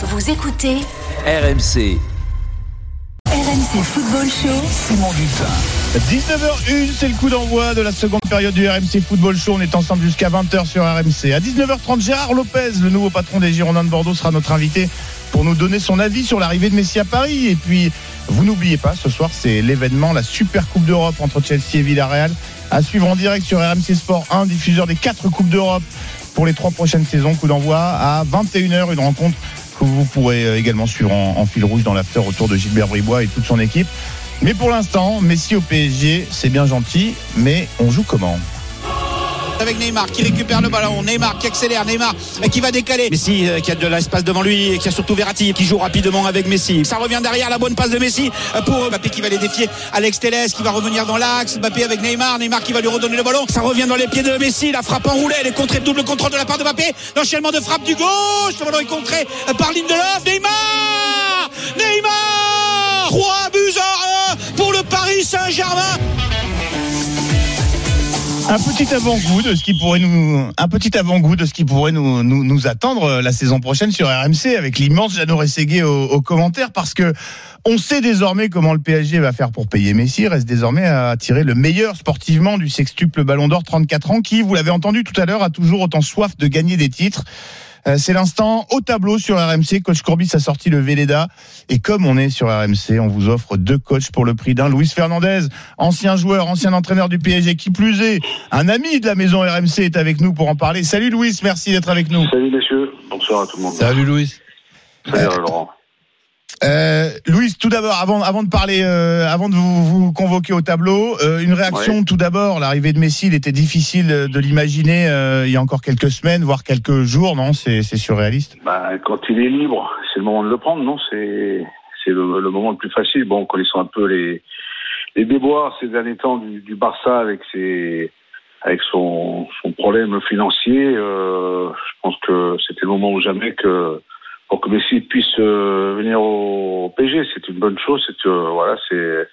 Vous écoutez RMC. RMC Football Show. Simon Dutin. 19h01, c'est le coup d'envoi de la seconde période du RMC Football Show. On est ensemble jusqu'à 20h sur RMC. À 19h30, Gérard Lopez, le nouveau patron des Girondins de Bordeaux, sera notre invité pour nous donner son avis sur l'arrivée de Messi à Paris. Et puis, vous n'oubliez pas, ce soir, c'est l'événement, la Super Coupe d'Europe entre Chelsea et Villarreal. À suivre en direct sur RMC Sport 1, diffuseur des quatre Coupes d'Europe pour les trois prochaines saisons. Coup d'envoi à 21h, une rencontre que vous pourrez euh, également suivre en, en fil rouge dans l'after autour de Gilbert Bribois et toute son équipe. Mais pour l'instant, Messi au PSG, c'est bien gentil, mais on joue comment? Avec Neymar qui récupère le ballon, Neymar qui accélère, Neymar qui va décaler. Messi euh, qui a de l'espace devant lui et qui a surtout Verratti qui joue rapidement avec Messi. Ça revient derrière la bonne passe de Messi euh, pour Mbappé qui va les défier. Alex Telles qui va revenir dans l'axe. Mbappé avec Neymar, Neymar qui va lui redonner le ballon. Ça revient dans les pieds de Messi. La frappe enroulée, elle est contrée, double contrôle de la part de Mbappé. L'enchaînement de frappe du gauche. Le ballon est contré euh, par Lindelof. Neymar Neymar 3 buts à 1 pour le Paris Saint-Germain. Un petit avant-goût de ce qui pourrait nous, un petit avant-goût de ce qui pourrait nous, nous, attendre euh, la saison prochaine sur RMC avec l'immense Jeannot Rességuier aux, aux commentaires parce que on sait désormais comment le PSG va faire pour payer Messi. Reste désormais à tirer le meilleur sportivement du sextuple Ballon d'Or 34 ans qui, vous l'avez entendu tout à l'heure, a toujours autant soif de gagner des titres. Euh, C'est l'instant au tableau sur RMC. Coach Courbis a sorti le Véleda. Et comme on est sur RMC, on vous offre deux coachs pour le prix d'un. Luis Fernandez, ancien joueur, ancien entraîneur du PSG, qui plus est, un ami de la maison RMC est avec nous pour en parler. Salut Luis, merci d'être avec nous. Salut messieurs, bonsoir à tout le monde. Salut Louis. Salut Laurent. Euh, Louis, tout d'abord, avant, avant de parler, euh, avant de vous, vous convoquer au tableau, euh, une réaction Ouais. tout d'abord. L'arrivée de Messi, il était difficile de l'imaginer euh, il y a encore quelques semaines, voire quelques jours, non? C'est c'est surréaliste. Bah, quand il est libre, c'est le moment de le prendre, non? C'est c'est le, le moment le plus facile. Bon, connaissant un peu les les déboires ces derniers temps du, du Barça avec ses avec son, son problème financier, euh, je pense que c'était le moment ou jamais que pour que Messi puisse euh, venir au PSG, c'est une bonne chose. C'est euh, voilà, c'est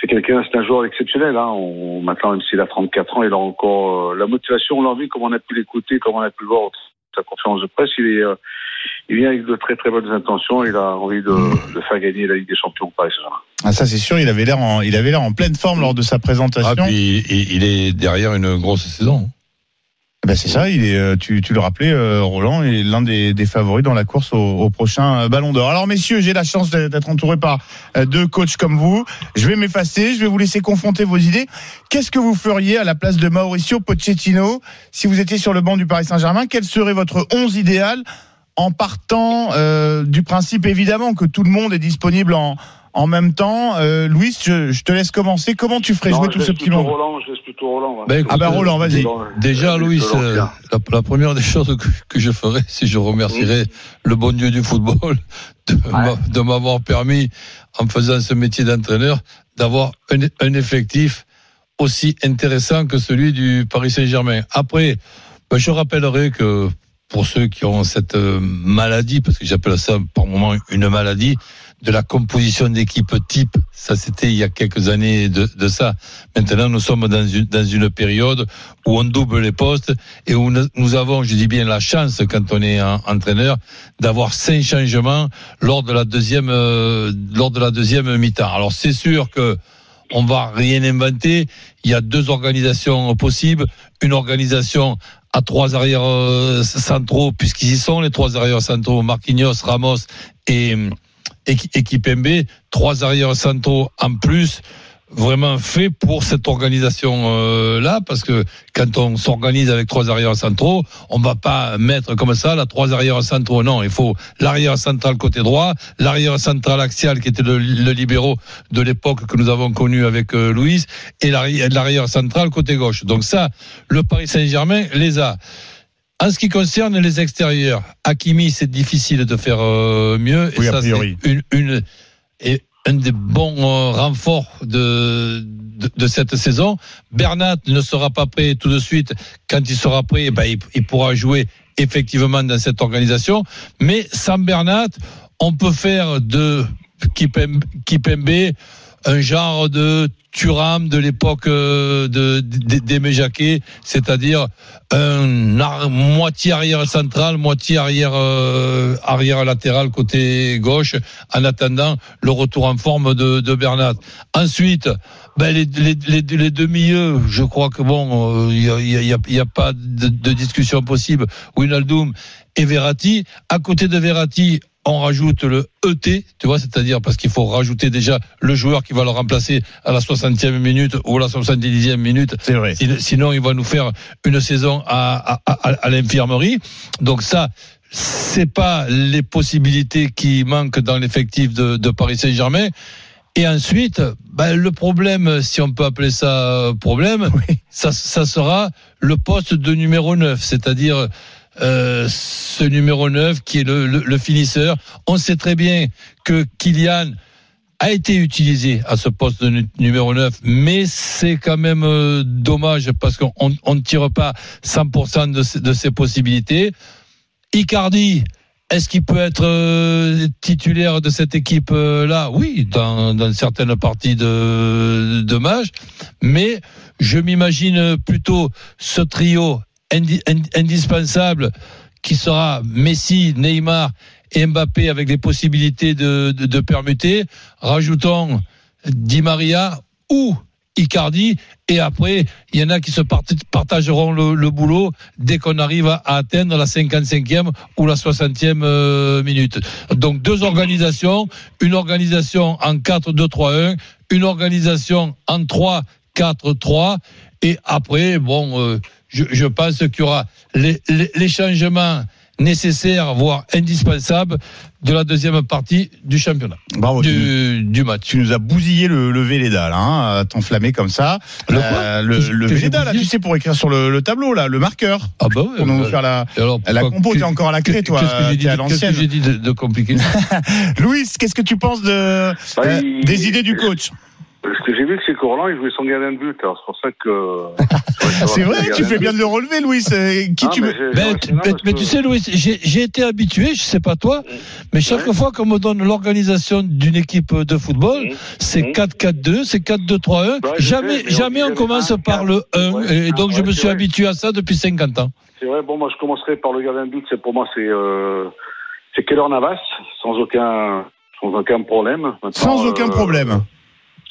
c'est quelqu'un, c'est un joueur exceptionnel. Hein. On, maintenant, même s'il a 34 ans, il a encore euh, la motivation, l'envie, comme on a pu l'écouter, comme on a pu le voir à sa conférence de presse. Il est, euh, il vient avec de très très bonnes intentions. Il a envie de, de faire gagner la Ligue des Champions au Paris Saint-Germain. Ah, ça c'est sûr. Il avait l'air, en, il avait l'air en pleine forme lors de sa Ah, présentation. puis il, il est derrière une grosse saison. Ben c'est ça, il est, euh, tu, tu le rappelais, euh, Roland est l'un des, des favoris dans la course au, au prochain euh, Ballon d'Or. Alors messieurs, j'ai la chance d'être entouré par deux coachs comme vous. Je vais m'effacer, je vais vous laisser confronter vos idées. Qu'est-ce que vous feriez à la place de Mauricio Pochettino si vous étiez sur le banc du Paris Saint-Germain? Quel serait votre 11 idéal en partant euh, du principe évidemment que tout le monde est disponible en, en même temps Euh, Louis, je, je te laisse commencer. Comment tu ferais Non, jouer tout ce petit monde Roland, je laisse plutôt Roland. écoute, Ah ben Roland, vas-y. Dans- Déjà, euh, Louis, euh, la, la première des choses que, que je ferais, c'est je remercierais le bon Dieu du football de, m'a- de m'avoir permis, en faisant ce métier d'entraîneur, d'avoir un, un effectif aussi intéressant que celui du Paris Saint-Germain. Après, ben, je rappellerai que pour ceux qui ont cette euh, maladie, parce que j'appelle ça par moment une maladie, de la composition d'équipe type, ça c'était il y a quelques années de, de ça. Maintenant, nous sommes dans une, dans une période où on double les postes et où nous avons, je dis bien, la chance quand on est en- entraîneur d'avoir cinq changements lors de la deuxième euh, lors de la deuxième mi-temps. Alors c'est sûr que on va rien inventer. Il y a deux organisations possibles. Une organisation à trois arrières euh, centraux, puisqu'ils y sont, les trois arrières centraux, Marquinhos, Ramos et, et Kipembe. Trois arrières centraux en plus, vraiment fait pour cette organisation-là, parce que quand on s'organise avec trois arrières centraux, on va pas mettre comme ça la trois arrières centraux. Non, il faut l'arrière central côté droit, l'arrière central axial qui était le, le libéraux de l'époque que nous avons connu avec euh, Louis, et l'arrière central côté gauche. Donc ça, le Paris Saint-Germain les a. En ce qui concerne les extérieurs, Hakimi, c'est difficile de faire euh, mieux. Oui, et a ça, c'est une, une, et un des bons euh, renforts de, de, de cette saison. Bernat ne sera pas prêt tout de suite. Quand il sera prêt, ben, il, il pourra jouer effectivement dans cette organisation. Mais sans Bernat, on peut faire de Kipem- Kipembe un genre de Turam de l'époque euh, de, d'Aimé c'est-à-dire un moitié arrière central, moitié arrière euh, arrière latéral côté gauche, en attendant le retour en forme de, de Bernat. Ensuite, ben les, les, les, les deux milieux, je crois que bon, il y, a, y, a, y a- y a pas de, discussion possible. Winaldoom et Verratti. À côté de Verratti, on rajoute le ET, tu vois, c'est-à-dire parce qu'il faut rajouter déjà le joueur qui va le remplacer à la 60e minute ou à la 70e minute. C'est vrai. Sin- Sinon, il va nous faire une saison à, à, à, à l'infirmerie. Donc ça, c'est pas les possibilités qui manquent dans l'effectif de, de Paris Saint-Germain. Et ensuite, ben, le problème, si on peut appeler ça euh, problème, Oui. ça, ça sera le poste de numéro 9, c'est-à-dire euh, ce numéro 9 qui est le, finisseur. On sait très bien que Kylian a été utilisé à ce poste de nu- numéro 9, mais c'est quand même euh, dommage parce qu'on on on ne tire pas 100% de, ses- de ses possibilités. Icardi, est-ce qu'il peut être euh, titulaire de cette équipe-là Oui, dans, dans certaines parties de, de match, mais je m'imagine plutôt ce trio indi- ind- indispensable qui sera Messi, Neymar et Mbappé avec les possibilités de, permuter. Rajoutons Di Maria ou Icardi et après il y en a qui se part- partageront le, boulot dès qu'on arrive à, à atteindre la 55e ou la 60e euh, minute. Donc deux organisations, une organisation en 4-2-3-1, une organisation en 3-4-3 et après bon euh, je, je pense qu'il y aura les, les, les changements nécessaires voire indispensables de la deuxième partie du championnat Bravo. nous- du, du match. Tu nous as bousillé le, le Véleda, là, hein, t'enflammer comme ça. Le quoi Euh, le, le Véleda, là, tu sais, pour écrire sur le, le tableau, là, le marqueur. Ah bah oui. Pour nous euh, faire la, alors, la compo, t'es encore à la clé, toi. Qu'est-ce que j'ai dit, l'ancienne. que j'ai dit de, de compliqué Louis, qu'est-ce que tu penses de, Bah, euh, il- des idées du coach? Ce que j'ai vu, c'est que Roland, il jouait son gardien de but. Alors, c'est pour ça que. C'est vrai, tu fais bien de le relever, Louis. Euh, Qui Ah, tu mais Ben, non, mais, parce mais que- tu sais, Louis, j'ai été habitué, je sais pas toi, mais chaque Ouais. fois qu'on me donne l'organisation d'une équipe de football, c'est Mhm. 4-4-2, c'est 4-2-3-1. Ouais, je jamais sais, mais on jamais on commence par le 1, Ouais. et donc Ah, je ouais, me suis vrai. habitué à ça depuis 50 ans. C'est vrai, bon, moi, je commencerai par le gardien de but. C'est pour moi, c'est euh, c'est Keller Navas, sans aucun, sans aucun problème. Maintenant, Sans aucun euh, problème.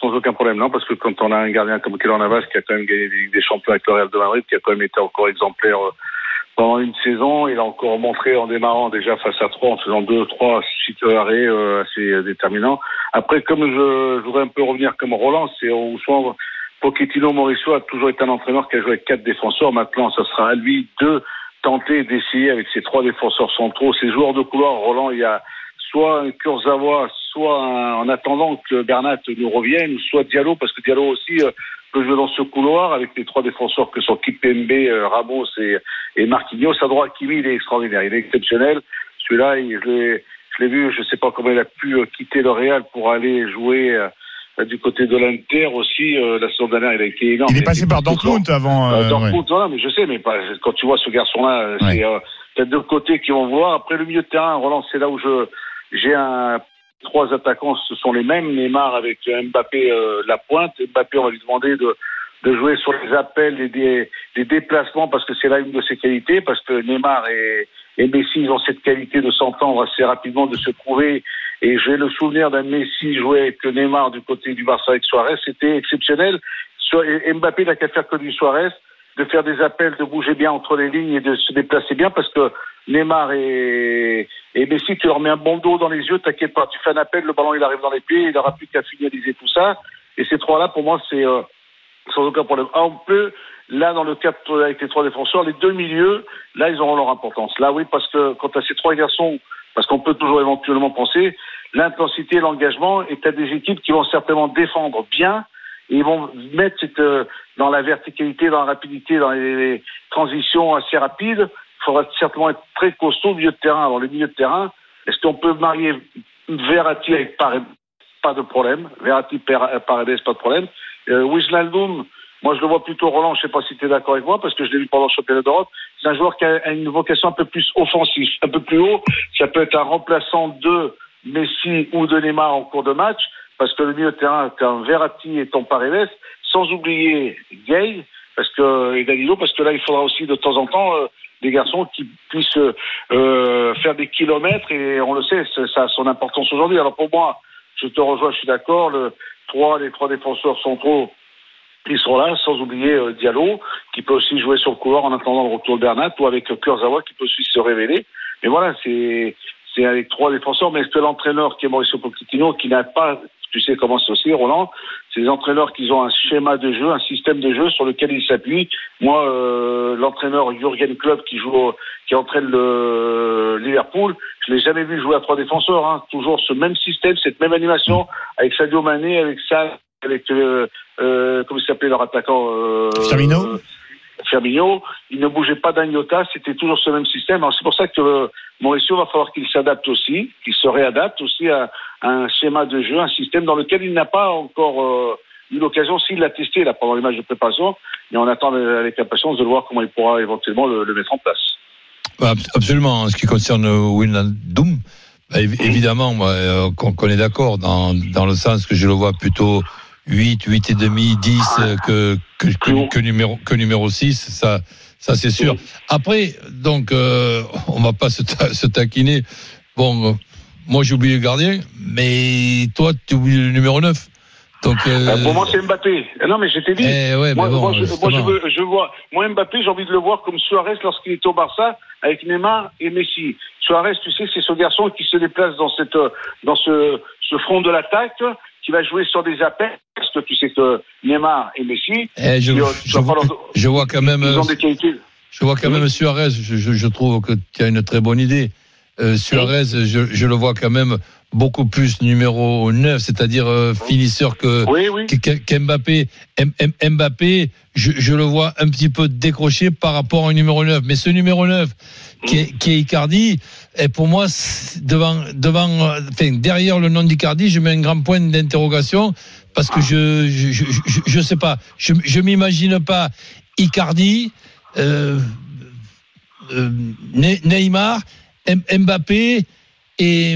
Sans aucun problème, non, parce que quand on a un gardien comme Keller Navas qui a quand même gagné des, champions avec le Real de Madrid, qui a quand même été encore exemplaire euh, pendant une saison, il a encore montré en démarrant déjà face à trois, en faisant deux, trois sites arrêts euh, assez euh, déterminants. Après, comme je, je voudrais un peu revenir comme Roland, c'est au soir Pochettino Mauricio a toujours été un entraîneur qui a joué avec quatre défenseurs. Maintenant, ça sera à lui de tenter d'essayer avec ses trois défenseurs centraux, ses joueurs de couloir. Roland, il y a soit un Kurzawa, soit un- en attendant que Bernat nous revienne, soit Diallo, parce que Diallo aussi euh, peut jouer dans ce couloir avec les trois défenseurs que sont Kipembe, euh, Ramos et, et Marquinhos. À droite, Kimi, il est extraordinaire, il est exceptionnel. Celui-là, il- je l'ai, vu, je sais pas comment il a pu euh, quitter le Real pour aller jouer euh, du côté de l'Inter aussi. euh, la saison dernière, il a été énorme. Il est passé par Dortmund avant. euh, Dortmund, ouais. voilà, mais je sais, mais pas, quand tu vois ce garçon-là, Ouais. c'est euh, t'as deux côtés qui vont voir. Après le milieu de terrain, Roland, c'est là où je j'ai un trois attaquants, ce sont les mêmes. Neymar avec euh, Mbappé euh, la pointe. Mbappé, on va lui demander de de jouer sur les appels et des, des déplacements parce que c'est là une de ses qualités, parce que Neymar et, et Messi, ils ont cette qualité de s'entendre assez rapidement, de se trouver. Et j'ai le souvenir d'un Messi jouer avec Neymar du côté du Barça avec Suarez, c'était exceptionnel. Mbappé n'a qu'à faire que du Suarez, de faire des appels, de bouger bien entre les lignes et de se déplacer bien parce que Neymar et, et Messi, tu leur mets un bon dos dans les yeux, t'inquiète pas, tu fais un appel, le ballon il arrive dans les pieds, il n'aura plus qu'à finaliser tout ça. Et ces trois-là, pour moi, c'est euh, sans aucun problème. Ah, on peut, là, dans le cap avec les trois défenseurs, les deux milieux, là, ils auront leur importance. Là, oui, parce que quand à ces trois garçons, parce qu'on peut toujours éventuellement penser, l'intensité, l'engagement, et t'as des équipes qui vont certainement défendre bien, et ils vont mettre euh, dans la verticalité, dans la rapidité, dans les transitions assez rapides. Il faudra certainement être très costaud au milieu de terrain. Alors, le milieu de terrain, est-ce qu'on peut marier Verratti avec Paredes? Pas de problème. Verratti, Per- Paredes, pas de problème. Euh, Wijnaldum, moi je le vois plutôt Roland, je sais pas si tu es d'accord avec moi, parce que je l'ai vu pendant le championnat d'Europe, c'est un joueur qui a une vocation un peu plus offensive, un peu plus haut. Ça peut être un remplaçant de Messi ou de Neymar en cours de match, parce que le milieu de terrain, quand Verratti et ton Paredes, sans oublier Gay, parce que, et Danilo, parce que là, il faudra aussi de temps en temps euh, des garçons qui puissent euh, faire des kilomètres, et on le sait, ça a son importance aujourd'hui. Alors pour moi, je te rejoins, je suis d'accord, le, les trois défenseurs centraux, ils sont là, sans oublier euh, Diallo, qui peut aussi jouer sur le couloir en attendant le retour de Bernat, ou avec Kurzawa, qui peut aussi se révéler. Mais voilà, c'est c'est avec trois défenseurs, mais est-ce que l'entraîneur qui est Mauricio Pochettino, qui n'a pas, tu sais comment c'est aussi, Roland, c'est des entraîneurs qui ont un schéma de jeu, un système de jeu sur lequel ils s'appuient. Moi, euh, l'entraîneur Jurgen Klopp qui joue, qui entraîne le Liverpool, je l'ai jamais vu jouer à trois défenseurs. Hein. Toujours ce même système, cette même animation, avec Sadio Mané, avec ça, avec euh, euh, comment s'appelait leur attaquant euh, Firmino. Firmino, il ne bougeait pas d'un iota, c'était toujours ce même système. Alors c'est pour ça que euh, Mauricio va falloir qu'il s'adapte aussi, qu'il se réadapte aussi à, à un schéma de jeu, un système dans lequel il n'a pas encore euh, eu l'occasion, s'il l'a testé là pendant les matchs de préparation, mais on attend avec impatience de voir comment il pourra éventuellement le, le mettre en place. Ab- Absolument. En ce qui concerne Wijnaldum, bah, évi- évidemment, euh, qu'on est d'accord dans, dans le sens que je le vois plutôt 8, 8 et demi, 10 euh, que, que, que, que numéro, que numéro 6. Ça, ça c'est sûr. Après, donc, euh, on va pas se, ta- se taquiner. Bon, euh, moi j'ai oublié le gardien, mais toi tu oublies le numéro 9. Donc, euh, Euh, pour moi, c'est Mbappé. Euh, Non, mais je t'ai dit. eh ouais, moi, bon, moi, je, moi, je, veux, je vois, moi, Mbappé, j'ai envie de le voir comme Suarez lorsqu'il était au Barça avec Neymar et Messi. Suarez, tu sais, c'est ce garçon qui se déplace dans cette, euh, dans ce, ce front de l'attaque, qui va jouer sur des appels, parce que tu sais que Neymar et Messi, Eh, je, ont- je, tu vas vois, pas leur- je vois quand même. ils ont euh, des qualités. Je vois quand même Suarez, je, je, je trouve que tu as une très bonne idée. Euh, Suarez, je, je le vois quand même beaucoup plus numéro 9, c'est-à-dire euh, finisseur que Oui, qu'Mbappé. Mbappé, je, je le vois un petit peu décroché par rapport à un numéro 9. Mais ce numéro 9, qui est, qui est Icardi, et pour moi, devant, devant, euh, enfin, derrière le nom d'Icardi, je mets un grand point d'interrogation parce que je, je, je, je, je sais pas, je, je m'imagine pas Icardi, euh, euh, Ne- Neymar, M- Mbappé et,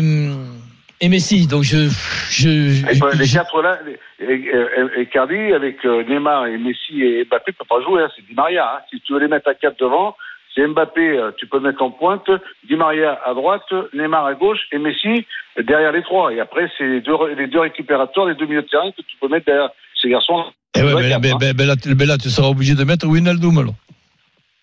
et Messi. Donc je, je, Et, ben, les quatre là, et, et- et Cardi avec euh, Neymar et Messi et Mbappé ne peuvent pas jouer. Hein, c'est Di Maria. Hein. Si tu veux les mettre à quatre devant, c'est Mbappé, euh, tu peux le mettre en pointe, Di Maria à droite, Neymar à gauche et Messi derrière les trois. Et après, c'est les deux, les deux récupérateurs, les deux milieux de terrain que tu peux mettre derrière ces garçons. Eh ouais, mais, mais- hein. mais- là, tu- mais là, tu seras obligé de mettre Wijnaldum alors.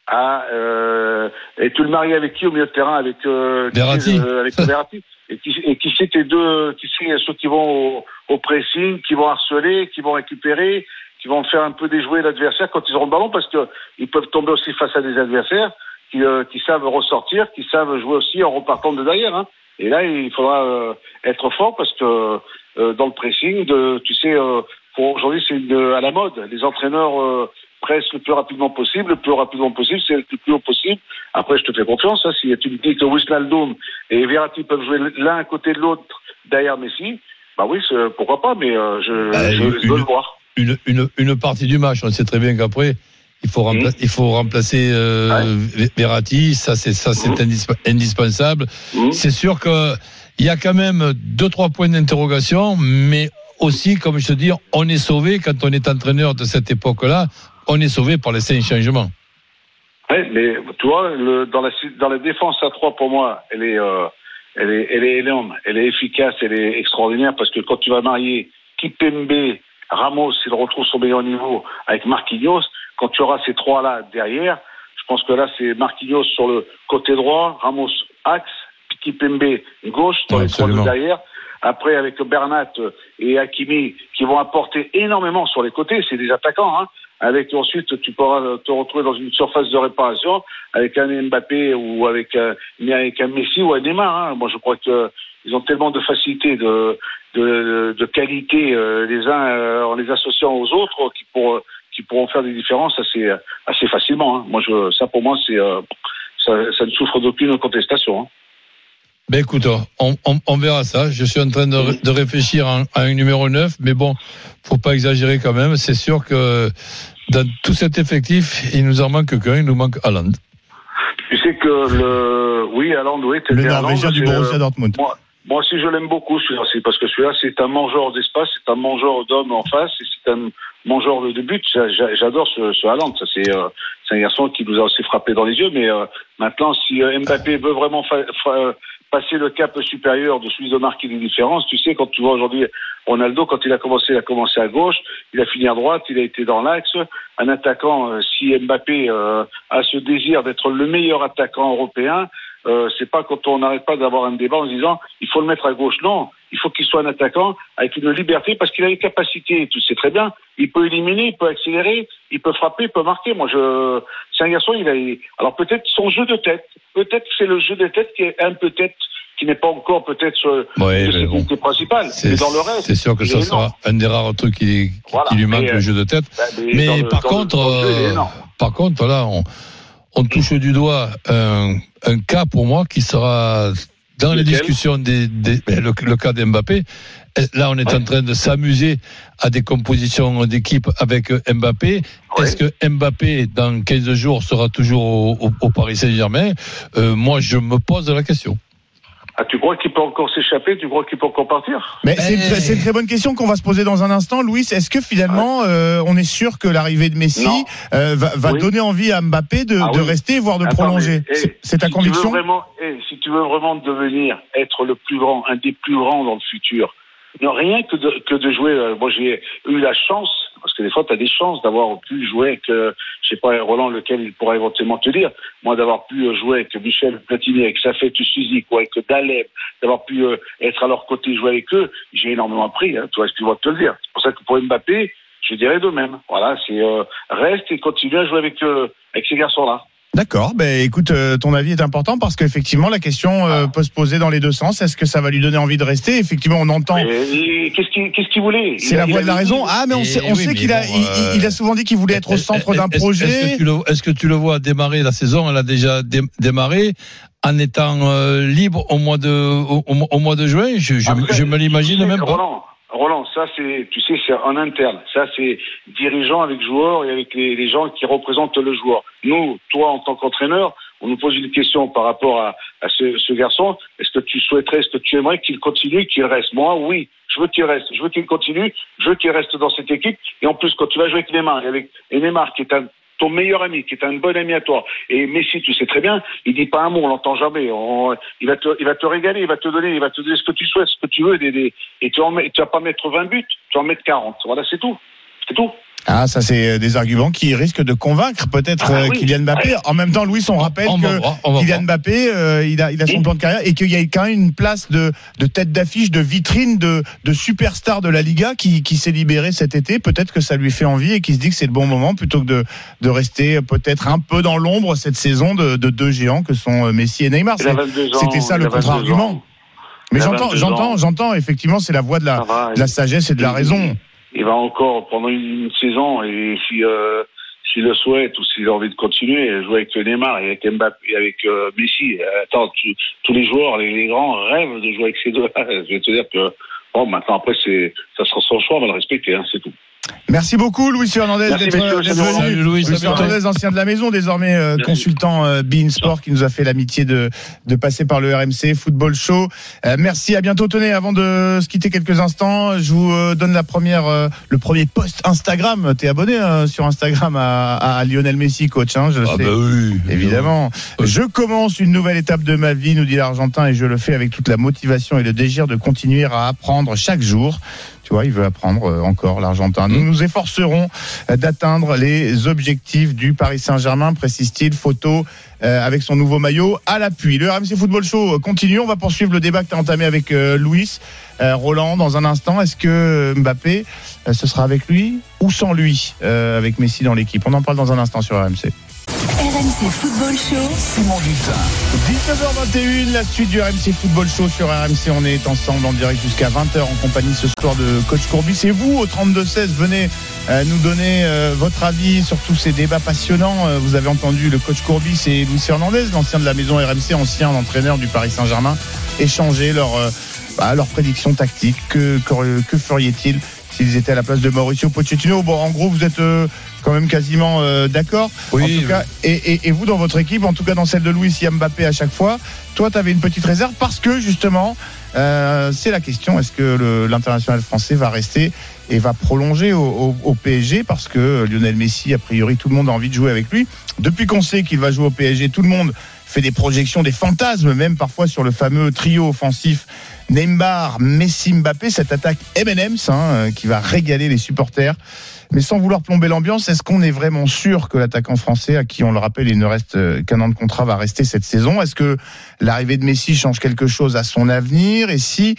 Ah, euh, et tu le maries avec qui au milieu de terrain Avec, euh, qui Verratti. c'est, euh, avec Verratti. Et qui, et qui c'est tes deux, qui c'est ceux qui vont au, au pressing, qui vont harceler, qui vont récupérer, qui vont faire un peu déjouer l'adversaire quand ils auront le ballon parce que ils peuvent tomber aussi face à des adversaires qui, euh, qui savent ressortir, qui savent jouer aussi en repartant de derrière. Hein. Et là, il faudra euh, être fort parce que euh, dans le pressing, de, tu sais, euh, pour aujourd'hui, c'est à la mode. Les entraîneurs pressent le plus rapidement possible, le plus rapidement possible, c'est le plus haut possible. Après, je te fais confiance. Hein, si tu me dis que Wijnaldum et Verratti peuvent jouer l'un à côté de l'autre derrière Messi, bah oui, pourquoi pas, mais euh, je, Bah, je, je une- veux le voir. Une, une, une partie du match, on sait très bien qu'après, il faut, rempla- il faut remplacer euh, Ouais. Verratti, ça c'est ça c'est indisp- indispensable. Mhm. C'est sûr que il y a quand même deux trois points d'interrogation, mais aussi, comme je te dis, on est sauvé quand on est entraîneur de cette époque-là, on est sauvé par les cinq changements. Ouais, mais tu vois, le, dans, la, dans la défense à 3, pour moi, elle est, euh, elle, est, elle est énorme, elle est efficace, elle est extraordinaire parce que quand tu vas marier Kipembe, Ramos, s'il retrouve son meilleur niveau avec Marquinhos, quand tu auras ces trois-là derrière, je pense que là, c'est Marquinhos sur le côté droit, Ramos axe, Kipembe gauche, dans Ouais, les trois derrière. Après, avec Bernat et Hakimi qui vont apporter énormément sur les côtés, c'est des attaquants. Hein. Avec ensuite, tu pourras te retrouver dans une surface de réparation avec un Mbappé ou avec, euh, avec un Messi ou un Neymar. Hein. Moi, je crois que ils ont tellement de facilité, de, de, de qualité euh, les uns euh, en les associant aux autres qui, pour, qui pourront faire des différences assez, assez facilement. Hein. Moi, je, ça pour moi, c'est euh, ça, ça ne souffre d'aucune contestation. Hein. Ben écoute, on, on, on verra ça. Je suis en train de, de réfléchir à un, à un numéro 9, mais bon, faut pas exagérer quand même. C'est sûr que dans tout cet effectif, il nous en manque qu'un, il nous manque Haaland. Tu sais que le, oui, Haaland, oui, Le Norvégien du c'est, Borussia euh, Dortmund. moi, Moi aussi, je l'aime beaucoup, celui-là. C'est parce que celui-là, c'est un mangeur d'espace, c'est un mangeur d'hommes en face, et c'est un mangeur de, but. J'a- j'a- J'adore ce, ce Haaland. Ça, c'est, euh, c'est un garçon qui nous a aussi frappé dans les yeux. Mais euh, maintenant, si euh, Mbappé veut vraiment fa- fa- passer le cap supérieur de celui de marquer des différences, tu sais, quand tu vois aujourd'hui Ronaldo, quand il a commencé, il a commencé à gauche, il a fini à droite, il a été dans l'axe. Un attaquant, euh, si Mbappé euh, a ce désir d'être le meilleur attaquant européen, euh, c'est pas quand on n'arrête pas d'avoir un débat en disant il faut le mettre à gauche. Non, il faut qu'il soit un attaquant avec une liberté parce qu'il a les capacités. Tu sais très bien, il peut éliminer, il peut accélérer, il peut frapper, il peut marquer. Moi, je, c'est un garçon. Il a, alors peut-être son jeu de tête, peut-être c'est le jeu de tête qui est un peut-être qui n'est pas encore peut-être euh, Ouais, ses bon. principales. C'est dans le reste, c'est sûr que ça sera un des rares trucs qui, qui- Voilà. qui lui manque, Mais, euh, le jeu de tête. Bah, mais le- par le- contre, le euh, par contre, là, on, on touche du doigt un, un cas pour moi qui sera dans les discussions des, des- ben, le, le cas d'Mbappé. Eh, Là, on est Ouais. en train de s'amuser à des compositions d'équipe avec euh, Mbappé. Ouais. Est-ce que Mbappé, dans 15 jours, sera toujours au, au- au Paris Saint-Germain? Euh, Moi, je me pose la question. Ah, tu crois qu'il peut encore s'échapper? Tu crois qu'il peut encore partir? Mais c'est une, très- c'est une très bonne question qu'on va se poser dans un instant, Louis. Est-ce que finalement, euh, on est sûr que l'arrivée de Messi euh, va, va Oui. donner envie à Mbappé de, Ah de oui. rester, voire de Attends, prolonger? mais, eh, C'est- C'est ta si conviction tu veux vraiment, eh, Si tu veux vraiment devenir, être le plus grand, un des plus grands dans le futur, non, rien que de, que de jouer. euh, moi, j'ai eu la chance, parce que des fois, tu as des chances d'avoir pu jouer avec, euh, je sais pas, Roland, lequel il pourra éventuellement te dire, moi, d'avoir pu euh, jouer avec Michel Platini, avec Safet Suzik ou avec Daleb, d'avoir pu euh, être à leur côté, jouer avec eux, j'ai énormément appris, hein, tu vois je vais te le dire. C'est pour ça que pour Mbappé, je dirais de même. Voilà, c'est euh, reste et continue à jouer avec, euh, avec ces garçons-là. D'accord. Ben écoute, euh, ton avis est important parce qu'effectivement, la question euh, peut se poser dans les deux sens. Est-ce que ça va lui donner envie de rester? Effectivement, on entend. Et Qu'est-ce qu'il qu'est-ce qu'il voulait? C'est la voix de la raison. Ah, mais on Et sait, on oui, sait mais qu'il a, bon, il- euh, il, a souvent dit qu'il voulait être au centre d'un projet. Est-ce que, tu le, est-ce que tu le vois démarrer la saison? Elle a déjà dé- démarré en étant euh, libre au mois de au, mois de juin? Je, je, Après, je me l'imagine même pas. Roland, Roland, ça c'est, tu sais, c'est en interne. Ça c'est dirigeant avec joueurs et avec les, gens qui représentent le joueur. Nous, toi en tant qu'entraîneur, on nous pose une question par rapport à, ce, ce garçon. Est-ce que tu souhaiterais, est-ce que tu aimerais qu'il continue, qu'il reste? Moi, oui. Je veux qu'il reste. Je veux qu'il continue. Je veux qu'il reste dans cette équipe. Et en plus, quand tu vas jouer avec Neymar, avec Neymar qui est un ton meilleur ami, qui est un bon ami à toi, et Messi, tu sais très bien, il dit pas un mot, on l'entend jamais. On- il va te, régaler, il va te donner, il va te donner ce que tu souhaites, ce que tu veux, des, et tu tu vas pas mettre 20 buts, tu vas en mettre 40. Voilà, c'est tout. C'est tout. Ah, ça c'est euh, des arguments qui risquent de convaincre peut-être Ah euh, oui. Kylian Mbappé. En même temps, Louis, on rappelle On que voir, on va Kylian. Mbappé, euh, il a, il a son Oui. plan de carrière et qu'il y a quand même une place de, de tête d'affiche, de vitrine, de, de superstar de la Liga qui, qui s'est libéré cet été. Peut-être que ça lui fait envie et qu'il se dit que c'est le bon moment plutôt que de, de rester peut-être un peu dans l'ombre cette saison de, de deux géants que sont euh, Messi et Neymar. Il a C'est- 22 ans, C'était ça le a 22 contre-argument. Mais j'entends, 22 j'entends, j'entends. Effectivement, c'est la voix de la, va, de la sagesse et de la raison. Il va encore pendant une saison et si euh, s'il le souhaite ou s'il a envie de continuer jouer avec Neymar et avec Mbappé et avec euh, Messi euh, attends tu- tous les joueurs les, les grands rêvent de jouer avec ces deux je vais te dire que bon maintenant après c'est ça sera son choix on va le respecter hein, c'est tout Merci beaucoup, Louis Hernandez, Merci, d'être salut, venu. Louis, Louis salut, Hernandez, ancien de la maison, désormais euh, consultant euh, Bein Sport, qui nous a fait l'amitié de, de passer par le RMC Football Show. Euh, merci, à bientôt. Tenez, avant de se quitter quelques instants, je vous euh, donne la première, euh, le premier post Instagram. T'es abonné euh, sur Instagram à, à Lionel Messi, coach, hein, je Ah sais. bah oui. Évidemment. Je commence une nouvelle étape de ma vie, nous dit l'Argentin, et je le fais avec toute la motivation et le désir de continuer à apprendre chaque jour. Tu vois, il veut apprendre euh, encore l'Argentin. Nous nous efforcerons euh, d'atteindre les objectifs du Paris Saint-Germain, précise-t-il. Photo euh, avec son nouveau maillot à l'appui. Le RMC Football Show continue. On va poursuivre le débat que tu as entamé avec Louis. Roland, dans un instant, est-ce que Mbappé, ce sera avec lui ou sans lui, avec Messi dans l'équipe? On en parle dans un instant sur RMC. RMC Football Show. Simon Dutin. 19h21, la suite du RMC Football Show sur RMC. On est ensemble en direct jusqu'à 20h en compagnie ce soir de Coach Courbis. Et vous, au 32-16, venez euh, nous donner euh, votre avis sur tous ces débats passionnants. Euh, vous avez entendu le Coach Courbis et Luis Hernandez, l'ancien de la maison RMC, ancien entraîneur du Paris Saint-Germain, échanger leurs bah, prédictions tactiques. Que, que, feriez-ils s'ils étaient à la place de Mauricio Pochettino? Bon, en gros, vous êtes quand même quasiment euh, d'accord. Oui, en tout cas, et, et- et vous dans votre équipe, en tout cas dans celle de Louis, Mbappé à chaque fois. Toi, tu avais une petite réserve parce que justement, Euh, c'est la question est-ce que l'international français va rester et va prolonger au, au, PSG parce que Lionel Messi, a priori, tout le monde a envie de jouer avec lui. Depuis qu'on sait qu'il va jouer au PSG, tout le monde fait des projections, des fantasmes, même parfois sur le fameux trio offensif Neymar, Messi, Mbappé, cette attaque M&M's hein, qui va régaler les supporters. Mais sans vouloir plomber l'ambiance, est-ce qu'on est vraiment sûr que l'attaquant français, à qui on le rappelle, il ne reste euh, qu'un an de contrat, va rester cette saison? Est-ce que l'arrivée de Messi change quelque chose à son avenir? Et si,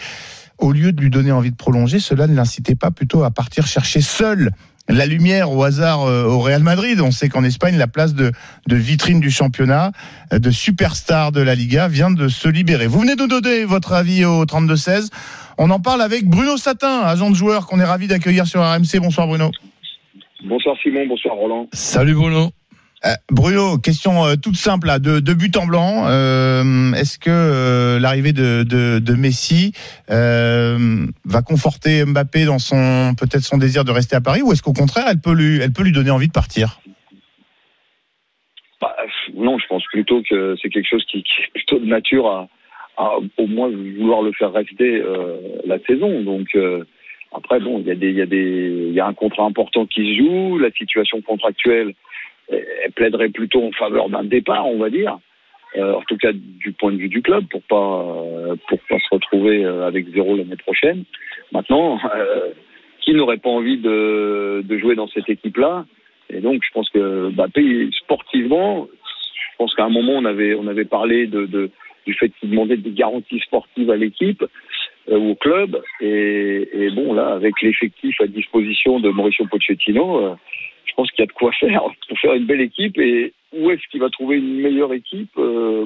au lieu de lui donner envie de prolonger, cela ne l'incitait pas plutôt à partir chercher seul la lumière au hasard euh, au Real Madrid? On sait qu'en Espagne, la place de, vitrine du championnat, euh, de superstar de la Liga, vient de se libérer. Vous venez de donner votre avis au 32-16. On en parle avec Bruno Satin, agent de joueur qu'on est ravi d'accueillir sur RMC. Bonsoir Bruno. Bonsoir Simon, bonsoir Roland. Salut Bruno. Euh, Bruno, question euh, toute simple, là, de, de but en blanc. Euh, Est-ce que euh, l'arrivée de, de, de, Messi euh, va conforter Mbappé dans son peut-être son désir de rester à Paris, ou est-ce qu'au contraire, elle peut lui, elle peut lui donner envie de partir? Bah, Non, je pense plutôt que c'est quelque chose qui, qui, est plutôt de nature à, à, au moins vouloir le faire rester la saison. Donc après, bon, il y a y y a un contrat important qui se joue. La situation contractuelle, elle plaiderait plutôt en faveur d'un départ, on va dire. Euh, en tout cas, du point de vue du club, pour pas, pour pas se retrouver euh, avec zéro l'année prochaine. Maintenant, euh, qui n'aurait pas envie de, de jouer dans cette équipe-là? Et donc, je pense que bah, sportivement, je pense qu'à un moment, on avait, on avait parlé de, de du fait qu'il demandait des garanties sportives à l'équipe au club. Et, et, bon, là, avec l'effectif à disposition de Mauricio Pochettino, euh, je pense qu'il y a de quoi faire pour faire une belle équipe. Et où est-ce qu'il va trouver une meilleure équipe euh,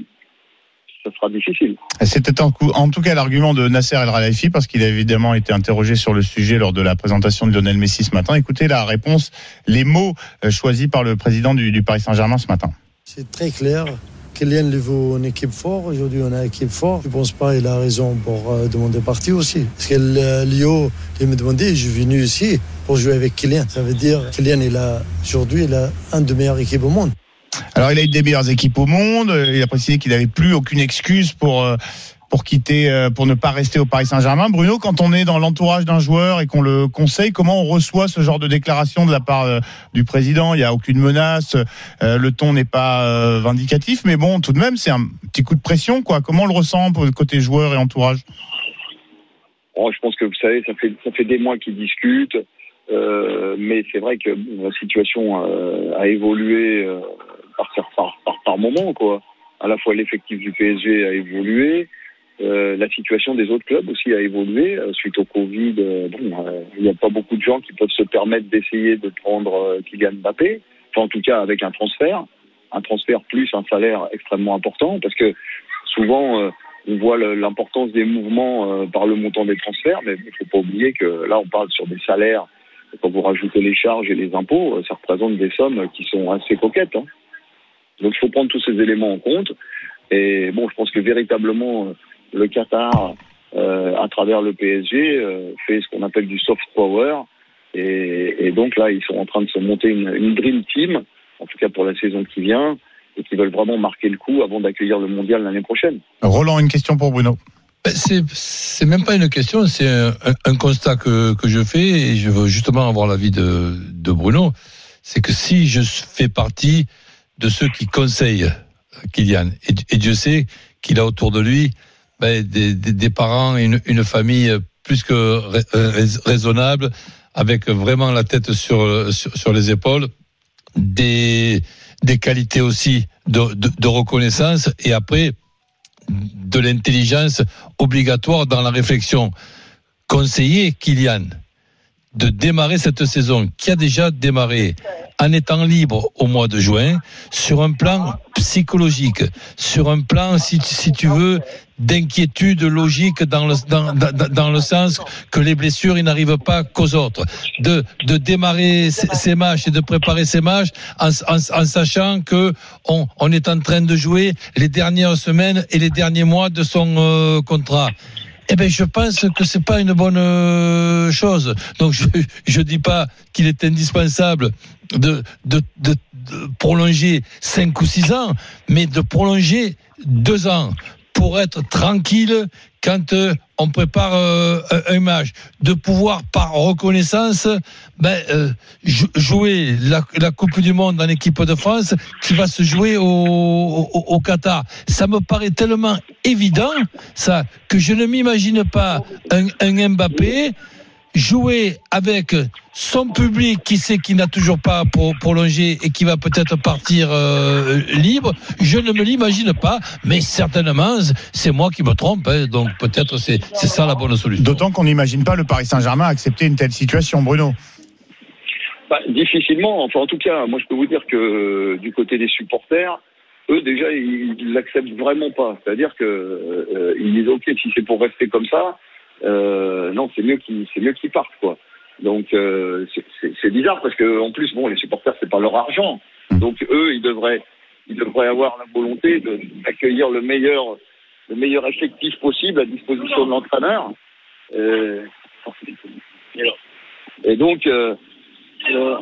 ça sera difficile. C'était en, en, tout cas l'argument de Nasser El Khelaifi parce qu'il a évidemment été interrogé sur le sujet lors de la présentation de Lionel Messi ce matin. Écoutez la réponse, les mots euh, choisis par le président du, du Paris Saint-Germain ce matin. C'est très clair. Kylian il vaut une équipe forte. Aujourd'hui, on a une équipe forte. Je ne pense pas qu'il a raison pour euh, demander partie aussi. Parce que euh, Lio, il me demandait, je suis venu ici pour jouer avec Kylian. Ça veut dire Kylian, il a aujourd'hui, il a un des meilleures équipes au monde. Alors, il a eu des meilleures équipes au monde. Il a précisé qu'il n'avait plus aucune excuse pour euh, pour quitter, euh, pour ne pas rester au Paris Saint-Germain. Bruno, quand on est dans l'entourage d'un joueur et qu'on le conseille, comment on reçoit ce genre de déclaration de la part euh, du président? Il n'y a aucune menace, euh, le ton n'est pas vindicatif, mais bon, tout de même, c'est un petit coup de pression, quoi. Comment on le ressent pour le côté joueur et entourage? Oh, Je pense que vous savez, ça fait ça fait des mois qu'ils discutent, mais c'est vrai que la situation a évolué par, par, par, par moment, quoi. À la fois l'effectif du PSG a évolué, euh, la situation des autres clubs aussi a évolué euh, suite au Covid. Euh, bon, euh, il n'y a pas beaucoup de gens qui peuvent se permettre d'essayer de prendre euh, Kylian Mbappé. Enfin, en tout cas, avec un transfert, un transfert plus un salaire extrêmement important, parce que souvent on voit l'importance des mouvements par le montant des transferts, mais il ne faut pas oublier que là, on parle sur des salaires. Quand vous rajoutez les charges et les impôts, ça représente des sommes qui sont assez coquettes. Hein. Donc, il faut prendre tous ces éléments en compte. Et bon, je pense que véritablement le Qatar, euh, à travers le PSG, euh, fait ce qu'on appelle du soft power. Et, et, donc là, ils sont en train de se monter une, une, dream team, en tout cas pour la saison qui vient, et qui veulent vraiment marquer le coup avant d'accueillir le mondial l'année prochaine. Roland, une question pour Bruno. Ben, c'est même pas une question, c'est un, un, constat que, que je fais et je veux justement avoir l'avis de, de Bruno. C'est que si je fais partie de ceux qui conseillent Kylian, et, et Dieu sait qu'il a autour de lui ben, des, des, des, parents, une, une, famille plus que raisonnable, avec vraiment la tête sur, sur, les épaules, des, des qualités aussi de, de, de reconnaissance, et après, de l'intelligence obligatoire dans la réflexion. Conseiller Kylian de démarrer cette saison, qui a déjà démarré en étant libre au mois de juin, sur un plan psychologique, sur un plan, si, tu veux, d'inquiétude logique dans le, dans, dans, dans, le sens que les blessures, ils n'arrivent pas qu'aux autres. De, de démarrer ces, matchs et de préparer ces matchs en, en, en, sachant que on, on est en train de jouer les dernières semaines et les derniers mois de son euh, contrat. Eh ben, je pense que c'est pas une bonne euh, chose. Donc, je je dis pas qu'il est indispensable de, de, de, de prolonger cinq ou six ans, mais de prolonger deux ans pour être tranquille quand euh, on prépare euh, un- match, de pouvoir par reconnaissance ben, euh, jou- jouer la, Coupe du Monde en équipe de France qui va se jouer au, Qatar. Ça me paraît tellement évident, ça, que je ne m'imagine pas un Mbappé jouer avec son public qui sait qu'il n'a toujours pas pour prolonger et qui va peut-être partir euh, libre, je ne me l'imagine pas, mais certainement c'est moi qui me trompe, hein, donc peut-être c'est c'est ça la bonne solution. D'autant qu'on n'imagine pas le Paris Saint-Germain accepter une telle situation, Bruno. Bah, difficilement. Enfin, en tout cas, moi, je peux vous dire que euh, du côté des supporters, eux, déjà, ils ils l'acceptent vraiment pas. C'est-à-dire que euh, ils disent, ok, si c'est pour rester comme ça, euh, non, c'est mieux qu'ils, c'est mieux qu'ils partent, quoi. Donc, euh, c'est- bizarre parce que, en plus, bon, les supporters, c'est pas leur argent. Donc, eux, ils devraient, ils devraient avoir la volonté d'accueillir le meilleur, le meilleur effectif possible à disposition de l'entraîneur. Euh, et donc, euh, euh,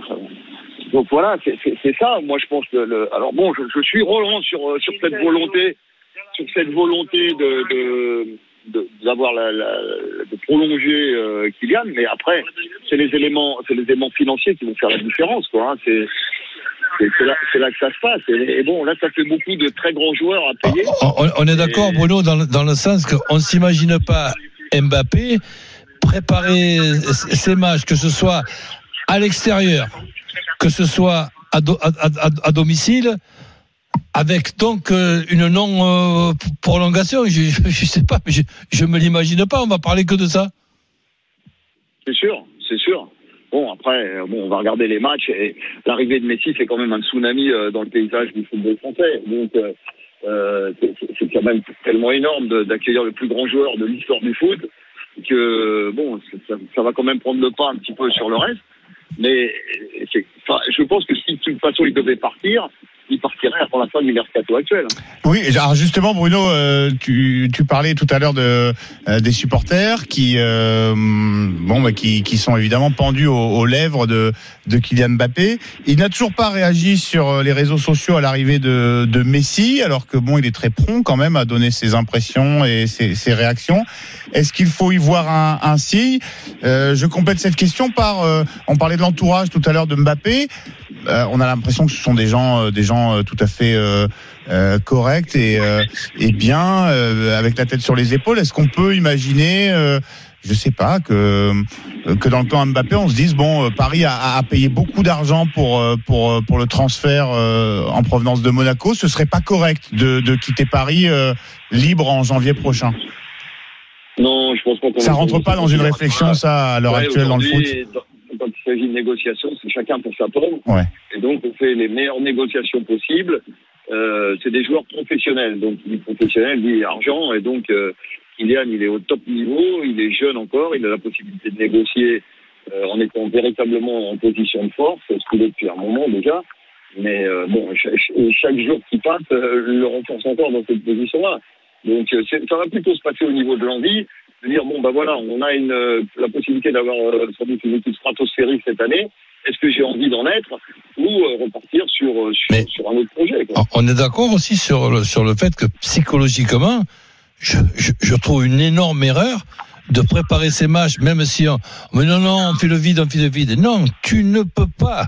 donc voilà, c'est- ça. Moi, je pense que. Le, alors bon, je, je suis Roland sur euh, sur cette volonté, sur cette volonté de de- d'avoir la, la, de prolonger euh, Kylian, mais après, c'est les éléments, c'est les éléments financiers qui vont faire la différence, quoi. hein. C'est c'est là, que ça se passe. Et, et bon, là, ça fait beaucoup de très grands joueurs à payer. On, est d'accord, Bruno, dans, le- dans le sens qu'on ne s'imagine pas Mbappé préparer ses matchs, que ce soit à l'extérieur, que ce soit à, do- à- à- à domicile, avec donc euh, une non-prolongation. je ne sais pas, mais je, je me l'imagine pas. On va parler que de ça. C'est sûr, c'est sûr. Bon, après, euh, bon, on va regarder les matchs et l'arrivée de Messi, c'est quand même un tsunami euh, dans le paysage du football français. Donc, euh, euh, c'est- quand même tellement énorme d'accueillir le plus grand joueur de l'histoire du foot que, bon, ça, ça va quand même prendre le pas un petit peu sur le reste. Mais euh, c'est- je pense que si de toute façon il devait partir, il partirait avant la fin du mercato actuel. Oui, alors justement, Bruno, euh, tu, tu parlais tout à l'heure euh, des supporters qui, euh, bon, bah, qui, qui sont évidemment pendus aux, lèvres de, de Kylian Mbappé. Il n'a toujours pas réagi sur les réseaux sociaux à l'arrivée de, de Messi, alors que bon, il est très prompt quand même à donner ses impressions et ses, réactions. Est-ce qu'il faut y voir un, signe? Je complète cette question par, on parlait de l'entourage tout à l'heure de Mbappé. Euh, on a l'impression que ce sont des gens, euh, des gens euh, tout à fait euh, corrects et, et bien avec la tête sur les épaules. Est-ce qu'on peut imaginer, je sais pas, que que dans le plan Mbappé, on se dise bon, Paris a, a payé beaucoup d'argent pour pour pour le transfert en provenance de Monaco. Ce serait pas correct de, de quitter Paris euh, libre en janvier prochain? Non, je pense pas qu'on Ça rentre pas dans une réflexion, ça, à l'heure Ouais, actuelle dans le foot. Quand il s'agit de négociations, c'est chacun pour sa pomme. Ouais. Et donc, on fait les meilleures négociations possibles. Euh, c'est des joueurs professionnels. Donc, il dit professionnel, dit argent. Et donc, euh, Kylian, il est au top niveau. Il est jeune encore. Il a la possibilité de négocier euh, en étant véritablement en position de force, ce qu'il est depuis un moment déjà. Mais euh, bon, cha- cha- chaque jour qui passe le renforce encore dans cette position-là. Donc, ça va plutôt se passer au niveau de l'envie de dire bon ben voilà, on a une euh, la possibilité d'avoir sans doute une équipe stratosphérique cette année. Est-ce que j'ai envie d'en être ou euh, repartir sur euh, sur, un autre projet quoi. On est d'accord aussi sur le, sur le fait que psychologiquement, je, je, je trouve une énorme erreur de préparer ces matchs, même si on, mais non, non, on fait le vide, on fait le vide. Non, tu ne peux pas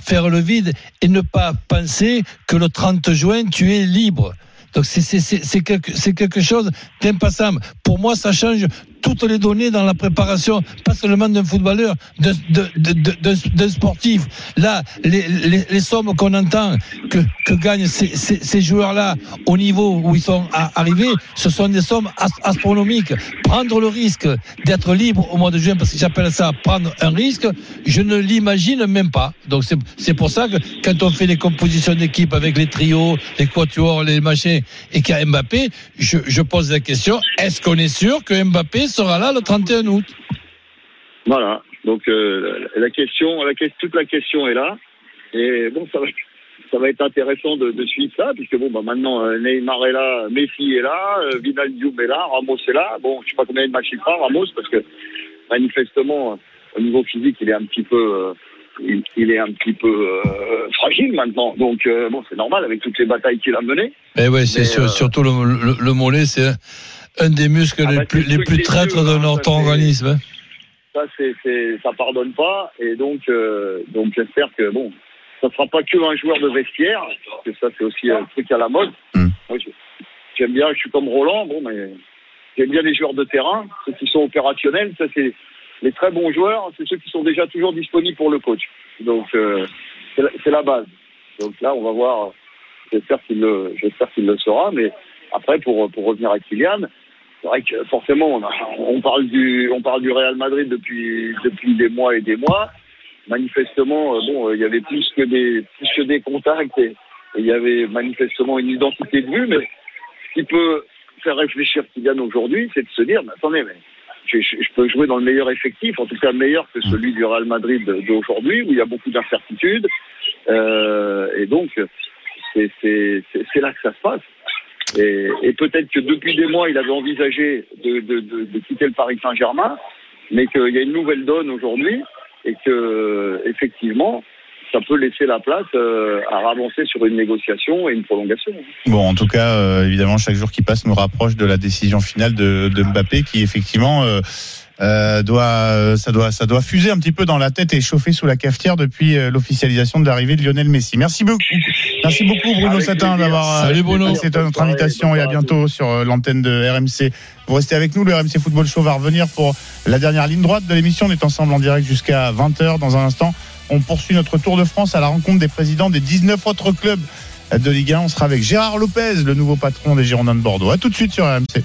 faire le vide et ne pas penser que le 30 juin, tu es libre. Donc c'est quelque quelque chose d'impassable. Pour moi, ça change toutes les données dans la préparation, pas seulement d'un footballeur, d'un de, de, de, sportif. Là, les, les, les sommes qu'on entend que, que gagnent ces, ces, ces joueurs-là au niveau où ils sont arrivés, ce sont des sommes as- astronomiques. Prendre le risque d'être libre au mois de juin, parce que j'appelle ça prendre un risque, je ne l'imagine même pas. Donc c'est c'est pour ça que quand on fait les compositions d'équipe avec les trios, les quatuors, les machins, et qu'il y a Mbappé, je, je pose la question, est-ce qu'on est sûr que Mbappé sera là le 31 août Voilà. Donc euh, la question, la, toute la question est là. Et bon, ça va, ça va être intéressant de, de suivre ça, puisque bon, bah maintenant euh, Neymar est là, Messi est là, euh, Vidal Diouf est là, Ramos est là. Bon, je sais pas combien de matchs il fera Ramos, parce que manifestement, au niveau physique, il est un petit peu, euh, il, il est un petit peu euh, fragile maintenant. Donc euh, bon, c'est normal avec toutes les batailles qu'il a menées. Eh ouais, c'est euh, surtout le, le- le mollet, c'est un, des muscles Ah les bah, plus, les le plus traîtres de hein, notre ça, organisme. hein. Ça, c'est, c'est, ça pardonne pas. Et donc, euh, donc j'espère que bon, ça sera pas que un joueur de vestiaire, parce que ça, c'est aussi un truc à la mode. Mm. Moi, je- j'aime bien, je suis comme Roland, bon, mais j'aime bien les joueurs de terrain, ceux qui sont opérationnels. Ça, c'est les très bons joueurs, c'est ceux qui sont déjà toujours disponibles pour le coach. Donc, euh, c'est, la, c'est la base. Donc là, on va voir. J'espère qu'il le, j'espère qu'il le sera. Mais après, pour pour revenir à Kylian, c'est vrai que forcément, on, a- on parle du, on parle du Real Madrid depuis, depuis des mois et des mois. Manifestement, euh, bon, euh, il y avait plus que des, plus que des contacts et, il y avait manifestement une identité de vue. Mais ce qui peut faire réfléchir Kylian aujourd'hui, c'est de se dire, mais attendez, mais je, peux jouer dans le meilleur effectif, en tout cas meilleur que celui du Real Madrid d'aujourd'hui, où il y a beaucoup d'incertitudes. Euh, et donc, c'est là que ça se passe. Et, et peut-être que depuis des mois, il avait envisagé de, de, de, de quitter le Paris Saint-Germain, mais qu'il y a une nouvelle donne aujourd'hui et que effectivement, ça peut laisser la place euh, à avancer sur une négociation et une prolongation. Bon, en tout cas, euh, évidemment, chaque jour qui passe nous rapproche de la décision finale de, de Mbappé, qui effectivement euh, euh, doit, euh, ça doit, ça doit fuser un petit peu dans la tête et chauffer sous la cafetière depuis euh, l'officialisation de l'arrivée de Lionel Messi. Merci beaucoup, merci beaucoup Bruno Avec Satin d'avoir euh, Salut, Bruno. accepté notre invitation et à bientôt sur euh, l'antenne de RMC. Vous restez avec nous, le RMC Football Show va revenir pour la dernière ligne droite de l'émission. On est ensemble en direct jusqu'à 20h dans un instant. On poursuit notre tour de France à la rencontre des présidents des 19 autres clubs de Ligue 1. On sera avec Gérard Lopez, le nouveau patron des Girondins de Bordeaux. À tout de suite sur RMC.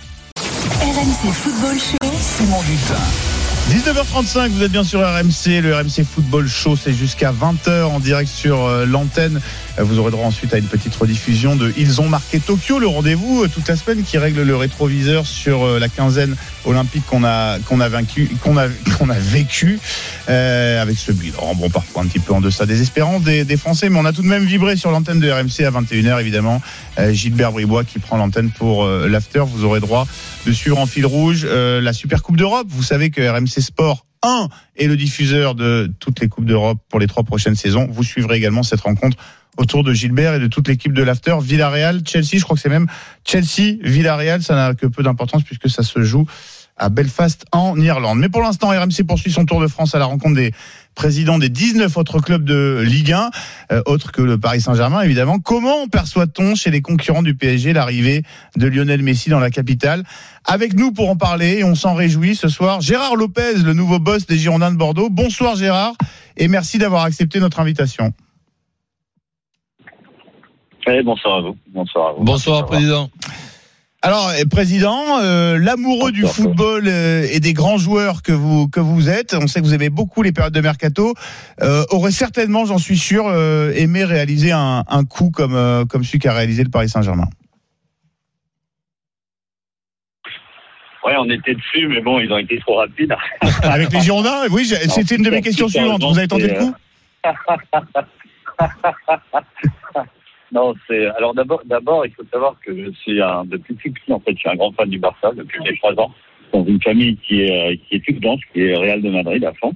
RMC Football Show. Simon Dutin. 19h35, vous êtes bien sur RMC, le RMC Football Show, c'est jusqu'à 20h en direct sur euh, l'antenne. Vous aurez droit ensuite à une petite rediffusion de Ils ont marqué Tokyo, le rendez-vous euh, toute la semaine qui règle le rétroviseur sur euh, la quinzaine olympique qu'on a qu'on a vaincu, qu'on a qu'on a vécu euh, avec ce bilan. Bon, parfois un petit peu en deçà des espérances des, des Français, mais on a tout de même vibré sur l'antenne de RMC à 21h évidemment. Euh, Gilbert Bribois qui prend l'antenne pour l'after. Vous aurez droit de suivre en fil rouge la Super Coupe d'Europe. Vous savez que RMC Sport 1 est le diffuseur de toutes les Coupes d'Europe pour les trois prochaines saisons. Vous suivrez également cette rencontre autour de Gilbert et de toute l'équipe de l'After. Villarreal, Chelsea, je crois que c'est même Chelsea, Villarreal, ça n'a que peu d'importance puisque ça se joue à Belfast en Irlande. Mais pour l'instant, RMC poursuit son tour de France à la rencontre des présidents des 19 autres clubs de Ligue 1, euh, autres que le Paris Saint-Germain évidemment. Comment perçoit-on chez les concurrents du PSG l'arrivée de Lionel Messi dans la capitale? Avec nous pour en parler, et on s'en réjouit ce soir, Gérard Lopez, le nouveau boss des Girondins de Bordeaux. Bonsoir Gérard, et merci d'avoir accepté notre invitation. Bonsoir à vous. Bonsoir à vous. Bonsoir, Président. Alors, eh, président, euh, l'amoureux du football euh, et des grands joueurs que vous que vous êtes, on sait que vous aimez beaucoup les périodes de mercato, euh, aurait certainement, j'en suis sûr, aimé réaliser un, un coup comme comme celui qu'a réalisé le Paris Saint-Germain. Ouais, on était dessus, mais bon, ils ont été trop rapides. Avec les Girondins, oui, c'était une de mes questions suivantes. Vous avez tenté le coup Non, c'est alors d'abord, d'abord, il faut savoir que je suis un depuis tout petit en fait, je suis un grand fan du Barça depuis mes trois ans, dans une famille qui est euh, qui est blanche, qui est Real de Madrid à fond.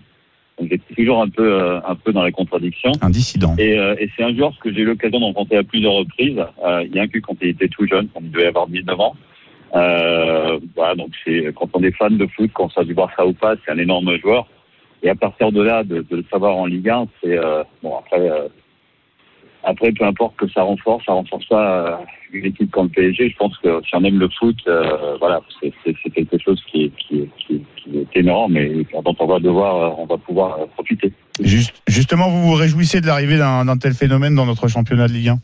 Donc j'étais toujours un peu euh, un peu dans les contradictions. Un dissident. Et, euh, et c'est un joueur que j'ai eu l'occasion de rencontrer à plusieurs reprises. Euh, il y a un que quand il était tout jeune, quand il devait avoir 19 ans. Euh, voilà, donc c'est quand on est fan de foot, qu'on soit du Barça ou pas, c'est un énorme joueur. Et à partir de là, de, de le savoir en Ligue 1, c'est euh, bon après. Après, peu importe que ça renforce, ça renforce pas euh, une équipe comme le PSG. Je pense que si on aime le foot, euh, voilà, c'est quelque chose qui est, qui, est, qui, est, qui est énorme et dont on va devoir, euh, on va pouvoir profiter. Juste, justement, vous vous réjouissez de l'arrivée d'un tel phénomène dans notre championnat de Ligue 1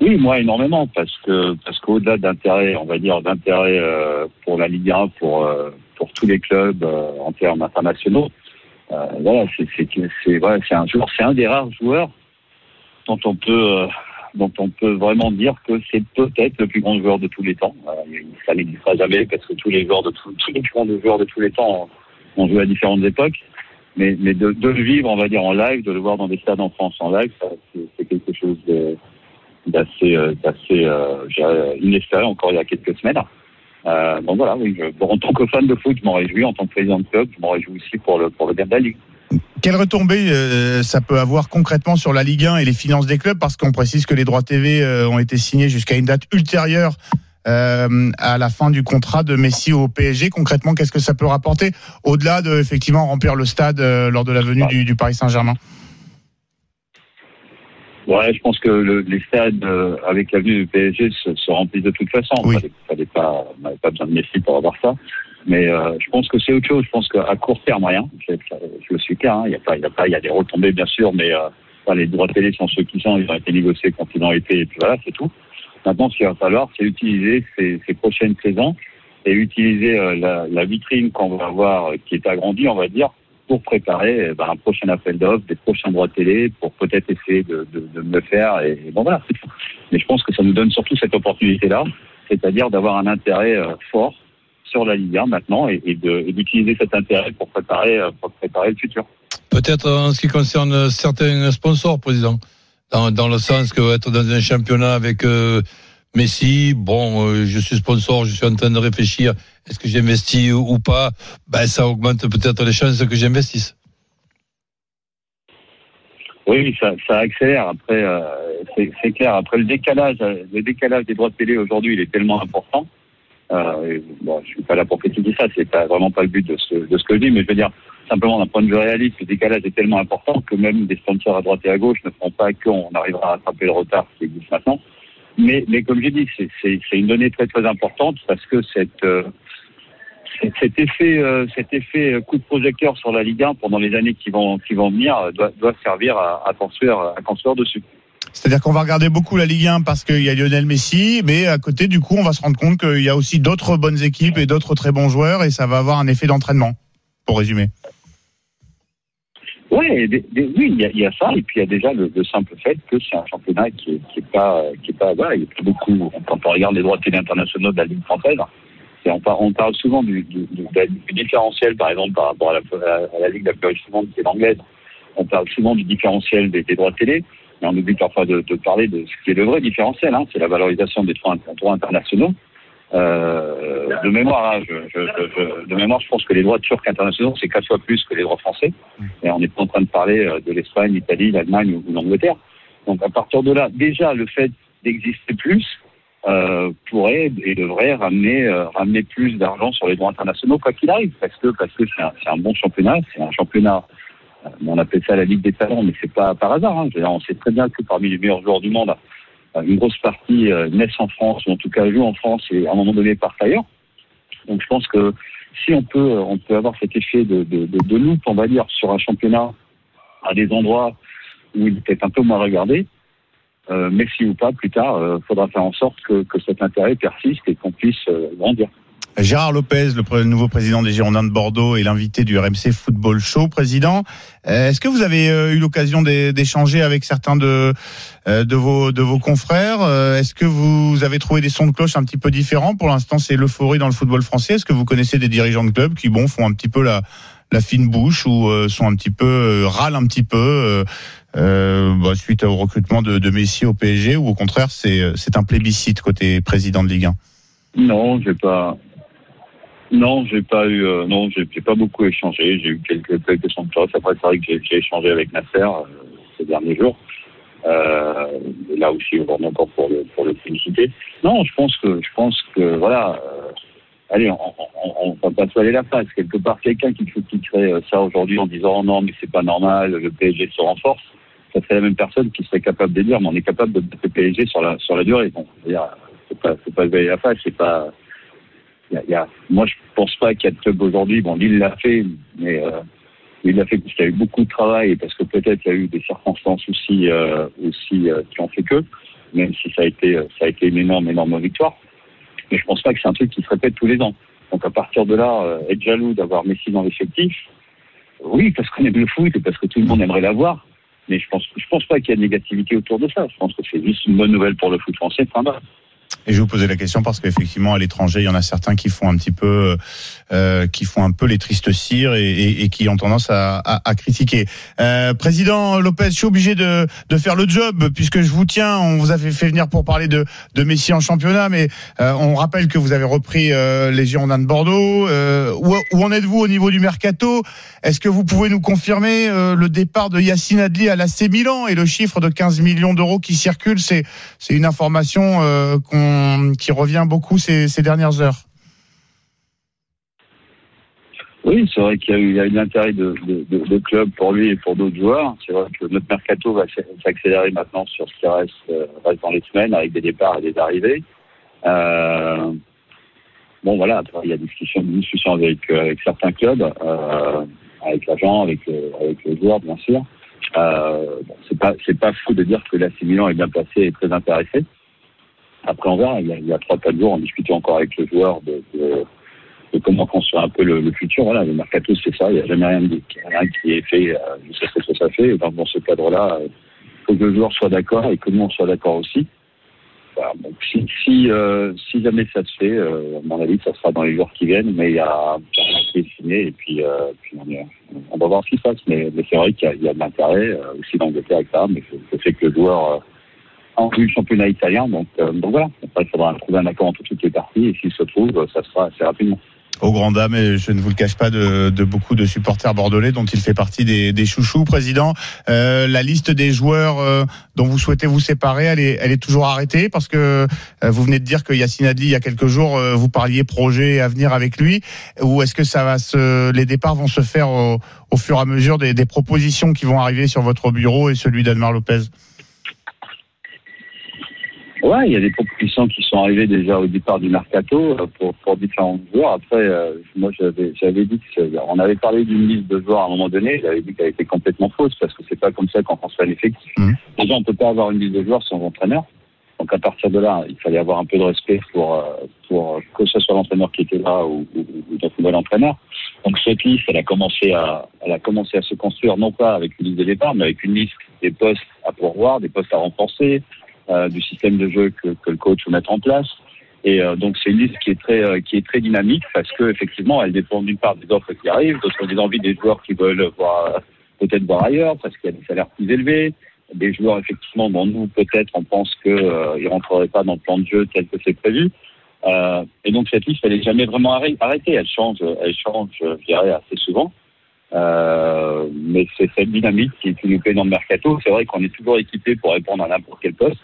Oui, moi énormément parce que parce qu'au-delà d'intérêt, on va dire d'intérêt euh, pour la Ligue 1, pour euh, pour tous les clubs euh, en termes internationaux, voilà, c'est voilà, un joueur, c'est un des rares joueurs dont on peut euh, dont on peut vraiment dire que c'est peut-être le plus grand joueur de tous les temps. Euh, ça n'existera jamais parce que tous les joueurs de tous tous les plus grands joueurs de tous les temps ont, joué à différentes époques. Mais, mais de, de le vivre, on va dire en live, de le voir dans des stades en France en live, c'est quelque chose d'assez euh, euh, inespéré encore il y a quelques semaines. Euh, donc voilà, oui, je, en tant que fan de foot, je m'en réjouis. En tant que président de club, je m'en réjouis aussi pour le, pour le bien de la Ligue. Quelle retombée euh, ça peut avoir concrètement sur la Ligue 1 et les finances des clubs? Parce qu'on précise que les droits TV euh, ont été signés jusqu'à une date ultérieure euh, à la fin du contrat de Messi au PSG. Concrètement, qu'est-ce que ça peut rapporter au-delà de effectivement remplir le stade lors de la venue du, du Paris Saint-Germain? Ouais, je pense que le, les stades euh, avec la venue du PSG se, se remplissent de toute façon. Oui. On n'avait pas besoin de Messi pour avoir ça. Mais euh, je pense que c'est autre chose. Je pense qu'à court terme, rien. Je, le suis clair. hein. Il y a pas, il y a pas, il y a des retombées bien sûr, mais euh, enfin, les droits télé sont ceux qui sont. Ils ont été négociés quand ils ont été. Et puis voilà, c'est tout. Maintenant, ce qu'il va falloir, c'est utiliser ces, ces prochaines saisons et utiliser la, la vitrine qu'on va avoir, qui est agrandie, on va dire, pour préparer eh ben, un prochain appel d'offres, des prochains droits télé, pour peut-être essayer de, de, de me le faire. Et, bon voilà, c'est. Mais je pense que ça nous donne surtout cette opportunité-là, c'est-à-dire d'avoir un intérêt euh, fort sur la Ligue 1 maintenant et, de- d'utiliser cet intérêt pour préparer, euh, pour préparer le futur. Peut-être en ce qui concerne certains sponsors, président, dans, dans le sens que être dans un championnat avec euh, Messi, bon, euh, je suis sponsor, je suis en train de réfléchir, est-ce que j'investis ou, pas? Ben ça augmente peut-être les chances que j'investisse. Oui, ça, ça accélère. Après, euh, c'est clair. Après le décalage, le décalage des droits de télé aujourd'hui, il est tellement important. Euh, bon, je suis pas là pour critiquer ça. C'est pas vraiment pas le but de ce, que je dis, mais je veux dire simplement d'un point de vue réaliste, le décalage est tellement important que même des sponsors à droite et à gauche ne feront pas qu'on arrivera à rattraper le retard qui existe maintenant. Mais, comme j'ai dit, c'est- une donnée très très importante parce que euh, cet- effet, euh, euh, coup de projecteur sur la Ligue 1 pendant les années qui vont, qui vont venir doit, servir à construire, à construire dessus. C'est-à-dire qu'on va regarder beaucoup la Ligue 1 parce qu'il y a Lionel Messi, mais à côté, du coup, on va se rendre compte qu'il y a aussi d'autres bonnes équipes et d'autres très bons joueurs et ça va avoir un effet d'entraînement, pour résumer. Ouais, des- oui, il y, a, ça, et puis il y a déjà le, le simple fait que c'est un championnat qui est, qui est pas, qui est pas, voilà, il y a beaucoup. Quand on regarde les droits télé internationaux de la Ligue française, c'est- on, par- on parle souvent du, différentiel, par exemple, par rapport à la, à la Ligue la plus monde, qui est l'anglaise. On parle souvent du différentiel des, droits télé, mais on oublie parfois de, de parler de ce qui est le vrai différentiel, hein, c'est la valorisation des droits internationaux. Euh, de mémoire, hein, je, je, je- de mémoire, je pense que les droits turcs internationaux, c'est quatre fois plus que les droits français. Et on n'est pas en train de parler euh, de l'Espagne, l'Italie, l'Allemagne ou, ou l'Angleterre. Donc à partir de là, déjà le fait d'exister plus euh, pourrait et devrait ramener euh, ramener plus d'argent sur les droits internationaux quoi qu'il arrive, parce que parce que c'est un, un bon championnat, c'est un championnat. euh, on appelle ça la Ligue des talents, mais c'est pas par hasard. Hein. On sait très bien que parmi les meilleurs joueurs du monde, une grosse partie euh, naissent en France ou en tout cas jouent en France et à un moment donné partent ailleurs. Donc je pense que si on peut, on peut avoir cet effet de, de, de, de loupe, on va dire, sur un championnat à des endroits où il est peut-être un peu moins regardé, euh, Messi ou pas, plus tard, il faudra faire en sorte que, que cet intérêt persiste et qu'on puisse euh, grandir. Gérard Lopez, le nouveau président des Girondins de Bordeaux et l'invité du RMC Football Show, président. Euh, Est-ce que vous avez euh, eu l'occasion d'é- d'échanger avec certains de, euh, vos, confrères? Est-ce que vous avez trouvé des sons de cloche un petit peu différents? Pour l'instant, c'est l'euphorie dans le football français. Est-ce que vous connaissez des dirigeants de clubs qui, bon, font un petit peu la, fine bouche ou sont un petit peu, râlent un petit peu bah, suite au recrutement de, de Messi au PSG ou au contraire, c'est un plébiscite côté président de Ligue 1 Non, j'ai pas. Non, j'ai pas eu. euh, non, j'ai pas beaucoup échangé. J'ai eu quelques quelques cloche. Après, c'est vrai que j'ai- échangé avec Nasser euh, ces derniers jours. Euh, là aussi, vraiment encore pour le pour le féliciter. Non, je pense que je pense que voilà. euh, allez, on, on, on va pas se aller la face. Quelque part, quelqu'un qui critiquerait euh, ça aujourd'hui en disant oh non, mais c'est pas normal, le PSG se renforce. Ça serait la même personne qui serait capable de dire, mais on est capable de battre le PSG sur la sur la durée. Veux dire, c'est pas c'est pas se balayer la face, c'est pas moi, je pense pas qu'il y a de club aujourd'hui. Bon, Lille l'a fait, mais euh, il l'a fait parce qu'il y a eu beaucoup de travail et parce que peut-être il y a eu des circonstances aussi, euh, aussi euh, qui ont fait que, même si ça a été, euh, ça a été une énorme, énorme victoire. Mais je pense pas que c'est un truc qui se répète tous les ans. Donc à partir de là, être jaloux d'avoir Messi dans l'effectif, oui, parce qu'on aime le foot et parce que tout le monde aimerait l'avoir. Mais je pense, je pense pas qu'il y a de négativité autour de ça. Je pense que c'est juste une bonne nouvelle pour le foot français. Fin. Et je vous posais la question parce qu'effectivement, à l'étranger, il y en a certains qui font un petit peu, euh, qui font un peu les tristes cires et, et, et qui ont tendance à, à, à critiquer. Euh, Président Lopez, je suis obligé de, de faire le job puisque je vous tiens. On vous a fait, venir pour parler de, de Messi en championnat, mais euh, on rappelle que vous avez repris euh, les Girondins de Bordeaux. Euh, où, où, en êtes-vous au niveau du mercato? Est-ce que vous pouvez nous confirmer euh, le départ de Yacine Adli à l'AC Milan et le chiffre de 15 millions d'euros qui circule C'est c'est une information euh, qu'on, qui revient beaucoup ces, dernières heures. Oui, c'est vrai qu'il y a eu, l'intérêt de, de, clubs pour lui et pour d'autres joueurs. C'est vrai que notre mercato va s'accélérer maintenant sur ce qui reste, euh, reste dans les semaines avec des départs et des arrivées. Euh, bon, voilà, il y a discussion, discussion avec, euh, certains clubs, euh, avec l'agent, avec, avec les joueurs, bien sûr. Euh, bon, c'est pas, c'est pas fou de dire que l'AC Milan est bien placé et très intéressé. Après, on verra. Il y a, trois, quatre jours, on discutait encore avec le joueur de, de de comment construire un peu le, futur. Voilà, le mercato, c'est ça. Il n'y a jamais rien, de, rien qui est fait. Euh, je sais ce que ça fait. Dans, ce cadre-là, il euh, faut que le joueur soit d'accord et que nous, on soit d'accord aussi. Donc, euh, si, jamais ça se fait, à mon avis, ça sera dans les jours qui viennent. Mais il y a un qui est signé et puis, on, va voir ce qui se passe. Mais, mais c'est vrai qu'il y, y, a de l'intérêt aussi d'Angleterre, etc. Mais c'est fait que le joueur vue le championnat italien. Donc, donc voilà. Il faudra trouver un accord entre toutes les parties. Et s'il se trouve, ça sera assez rapidement au grand dam, et je ne vous le cache pas, de, de, beaucoup de supporters bordelais dont il fait partie des, des chouchous. Président, euh, la liste des joueurs euh, dont vous souhaitez vous séparer, elle est, elle est toujours arrêtée parce que euh, vous venez de dire que Yacine Adli, il y a quelques jours, euh, vous parliez projet et avenir avec lui. Ou est-ce que ça va se, les départs vont se faire au, au fur et à mesure des, des, propositions qui vont arriver sur votre bureau et celui d'Admar Lopez? Ouais, il y a des propositions qui sont arrivées déjà au départ du mercato pour, pour différents joueurs. Après, euh, moi, j'avais, j'avais dit que on avait parlé d'une liste de joueurs à un moment donné. J'avais dit qu'elle était complètement fausse parce que c'est pas comme ça qu'on transfère l'effectif. Mmh. Déjà, on peut pas avoir une liste de joueurs sans entraîneur. Donc à partir de là, il fallait avoir un peu de respect pour, pour que ce soit l'entraîneur qui était là ou, ou, ou notre nouvel entraîneur. Donc cette liste, elle a commencé à, elle a commencé à se construire non pas avec une liste de départ, mais avec une liste des postes à pourvoir, des postes à renforcer, euh, du système de jeu que, que, le coach veut mettre en place. Et euh, donc c'est une liste qui est très euh, qui est très dynamique parce que effectivement elle dépend d'une part des offres qui arrivent, d'autre des envies des joueurs qui veulent voir peut-être voir ailleurs parce qu'il y a des salaires plus élevés, des joueurs effectivement dont nous peut-être on pense que euh, ils rentreraient pas dans le plan de jeu tel que c'est prévu. Euh, et donc cette liste elle est jamais vraiment arrêtée, elle change, elle change, je dirais assez souvent. Euh, mais c'est cette dynamique qui, qui nous plaît dans le mercato. C'est vrai qu'on est toujours équipé pour répondre à n'importe quel poste.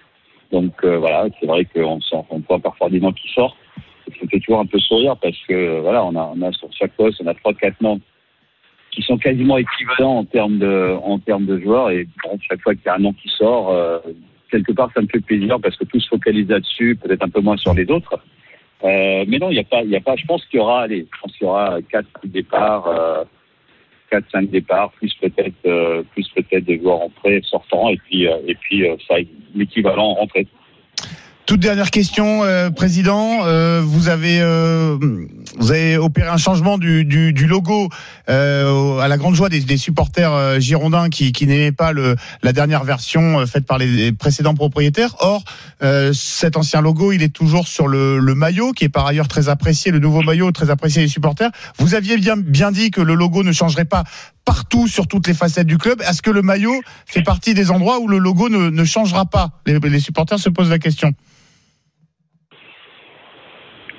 Donc euh, voilà, c'est vrai qu'on on voit parfois des noms qui sortent. Ça fait toujours un peu sourire parce que voilà, on a, sur chaque poste, on a trois quatre noms qui sont quasiment équivalents en termes de en termes de joueurs et chaque fois qu'il y a un nom qui sort, euh, quelque part ça me fait plaisir parce que tout se focalise là-dessus, peut-être un peu moins sur les autres. Euh, mais non, il n'y a pas, il y a pas. Je pense qu'il y aura, allez, je pense qu'il y aura quatre départs. Euh, 4-5 départs, plus peut-être euh, plus peut-être des joueurs entrés, sortants, et puis euh, et puis euh, ça l'équivalent en. Toute dernière question, euh, président. Euh, vous avez euh, vous avez opéré un changement du, du, du logo à la grande joie des, des supporters girondins qui, qui n'aimaient pas le, la dernière version faite par les précédents propriétaires. Or, cet ancien logo, il est toujours sur le, le, maillot, qui est par ailleurs très apprécié, le nouveau maillot très apprécié des supporters. Vous aviez bien bien dit que le logo ne changerait pas partout sur toutes les facettes du club. Est-ce que le maillot fait partie des endroits où le logo ne, ne changera pas? Les, les supporters se posent la question.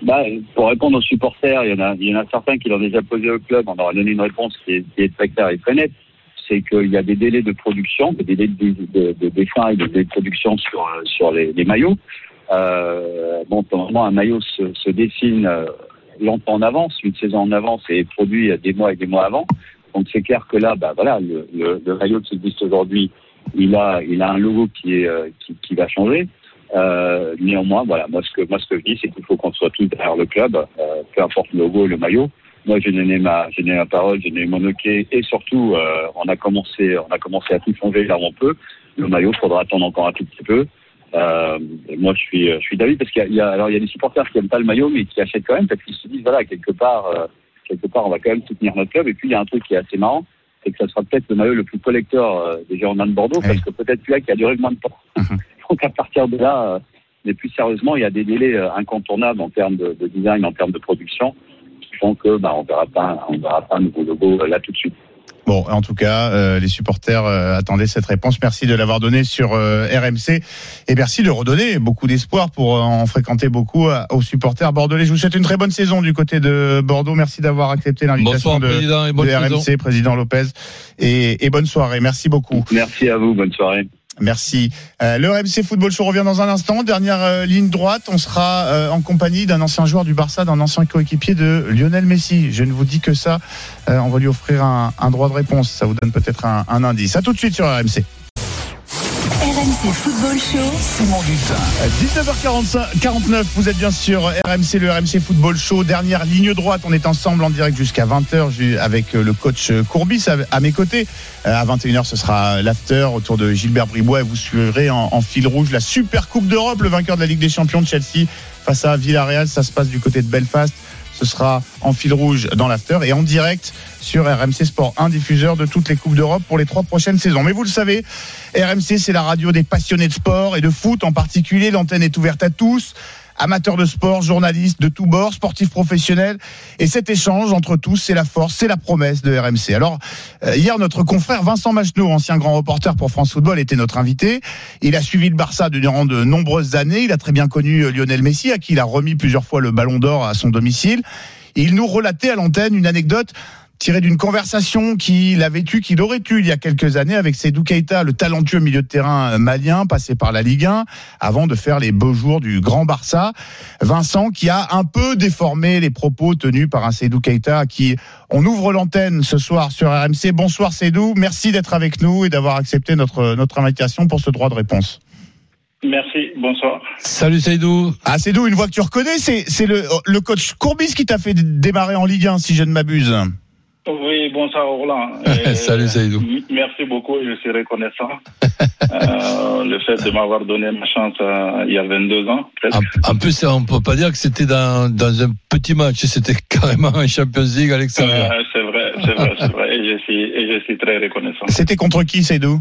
Bah, pour répondre aux supporters, il y, en a, certains qui l'ont déjà posé au club. On leur a donné une réponse qui est, très claire et très nette. C'est qu'il y a des délais de production, des délais de, de, de et de production sur, sur les, maillots. Euh, bon, normalement, un maillot se, dessine euh, longtemps en avance, une saison en avance et est produit des mois et des mois avant. Donc c'est clair que là, bah voilà, le, le, le maillot qui existe aujourd'hui, il a, il a un logo qui est, euh, qui, qui va changer. Euh, néanmoins, voilà, moi ce que moi ce que je dis, c'est qu'il faut qu'on soit tous derrière le club, euh, peu importe le logo, le maillot. Moi, j'ai donné ma, j'ai donné ma parole, j'ai donné mon ok, et surtout, euh, on a commencé, on a commencé à tout changer là où on peut. Le maillot, faudra attendre encore un tout petit peu. Euh, moi, je suis, je suis d'avis parce qu'il y, y, a, alors il y a des supporters qui aiment pas le maillot, mais qui achètent quand même parce qu'ils se disent voilà, quelque part, euh, quelque part, on va quand même soutenir notre club. Et puis il y a un truc qui est assez marrant, c'est que ça sera peut-être le maillot le plus collecteur euh, des Girondins de Bordeaux, oui. parce que peut-être celui-là qui a duré le moins de temps. Donc à partir de là, Mais plus sérieusement, il y a des délais euh, incontournables en termes de, de design, en termes de production, qui font que bah, on verra pas, on verra pas un nouveau logo euh, là tout de suite. Bon, en tout cas, euh, les supporters euh, attendaient cette réponse. Merci de l'avoir donnée sur euh, RMC et merci de redonner beaucoup d'espoir pour euh, en fréquenter beaucoup euh, aux supporters bordelais. Je vous souhaite une très bonne saison du côté de Bordeaux. Merci d'avoir accepté l'invitation de, président, et bonne de saison. RMC, président Lopez, et, et bonne soirée. Merci beaucoup. Merci à vous, bonne soirée. Merci. Euh, le RMC Football Show revient dans un instant. Dernière euh, ligne droite, on sera euh, en compagnie d'un ancien joueur du Barça, d'un ancien coéquipier de Lionel Messi. Je ne vous dis que ça. Euh, on va lui offrir un, droit de réponse. Ça vous donne peut-être un, un indice. À tout de suite sur RMC. RMC Football Show. Simon Dutin. 19h45, 49, vous êtes bien sûr RMC, le RMC Football Show. Dernière ligne droite, on est ensemble en direct jusqu'à 20h avec le coach Courbis à, à mes côtés. Euh, À 21h, ce sera l'after autour de Gilbert Bribois et vous suivrez en, en fil rouge la Super Coupe d'Europe, le vainqueur de la Ligue des Champions de Chelsea face à Villarreal. Ça se passe du côté de Belfast. Ce sera en fil rouge dans l'after et en direct sur RMC Sport 1, diffuseur de toutes les Coupes d'Europe pour les trois prochaines saisons. Mais vous le savez, RMC, c'est la radio des passionnés de sport et de foot en particulier. L'antenne est ouverte à tous. Amateurs de sport, journalistes de tous bords, sportifs professionnels. Et cet échange entre tous, c'est la force, c'est la promesse de RMC. Alors, euh, hier, notre confrère Vincent Macheneau, ancien grand reporter pour France Football, était notre invité. Il a suivi le Barça durant de nombreuses années. Il a très bien connu euh, Lionel Messi, à qui il a remis plusieurs fois le ballon d'or à son domicile. Il nous relatait à l'antenne une anecdote tirée d'une conversation qu'il avait eue, qu'il aurait eue il y a quelques années avec Seydou Keita, le talentueux milieu de terrain euh, malien, passé par la Ligue 1, avant de faire les beaux jours du Grand Barça. Vincent, qui a un peu déformé les propos tenus par un Seydou Keita, à qui on ouvre l'antenne ce soir sur RMC. Bonsoir Seydou, merci d'être avec nous et d'avoir accepté notre, notre invitation pour ce droit de réponse. Merci, bonsoir. Salut Seydou. Ah Seydou, une voix que tu reconnais, c'est c'est le, le coach Courbis qui t'a fait démarrer en Ligue 1, si je ne m'abuse. Oui, bonsoir Roland. Salut, Saïdou. m- Merci beaucoup, je suis reconnaissant. Euh, le fait de m'avoir donné ma chance euh, il y a 22 ans, presque. En, en plus, on peut pas dire que c'était dans, dans un petit match, c'était carrément un Champions League à l'extérieur. Euh, c'est vrai, c'est vrai, c'est vrai. Et je suis, et je suis très reconnaissant. C'était contre qui Seydou?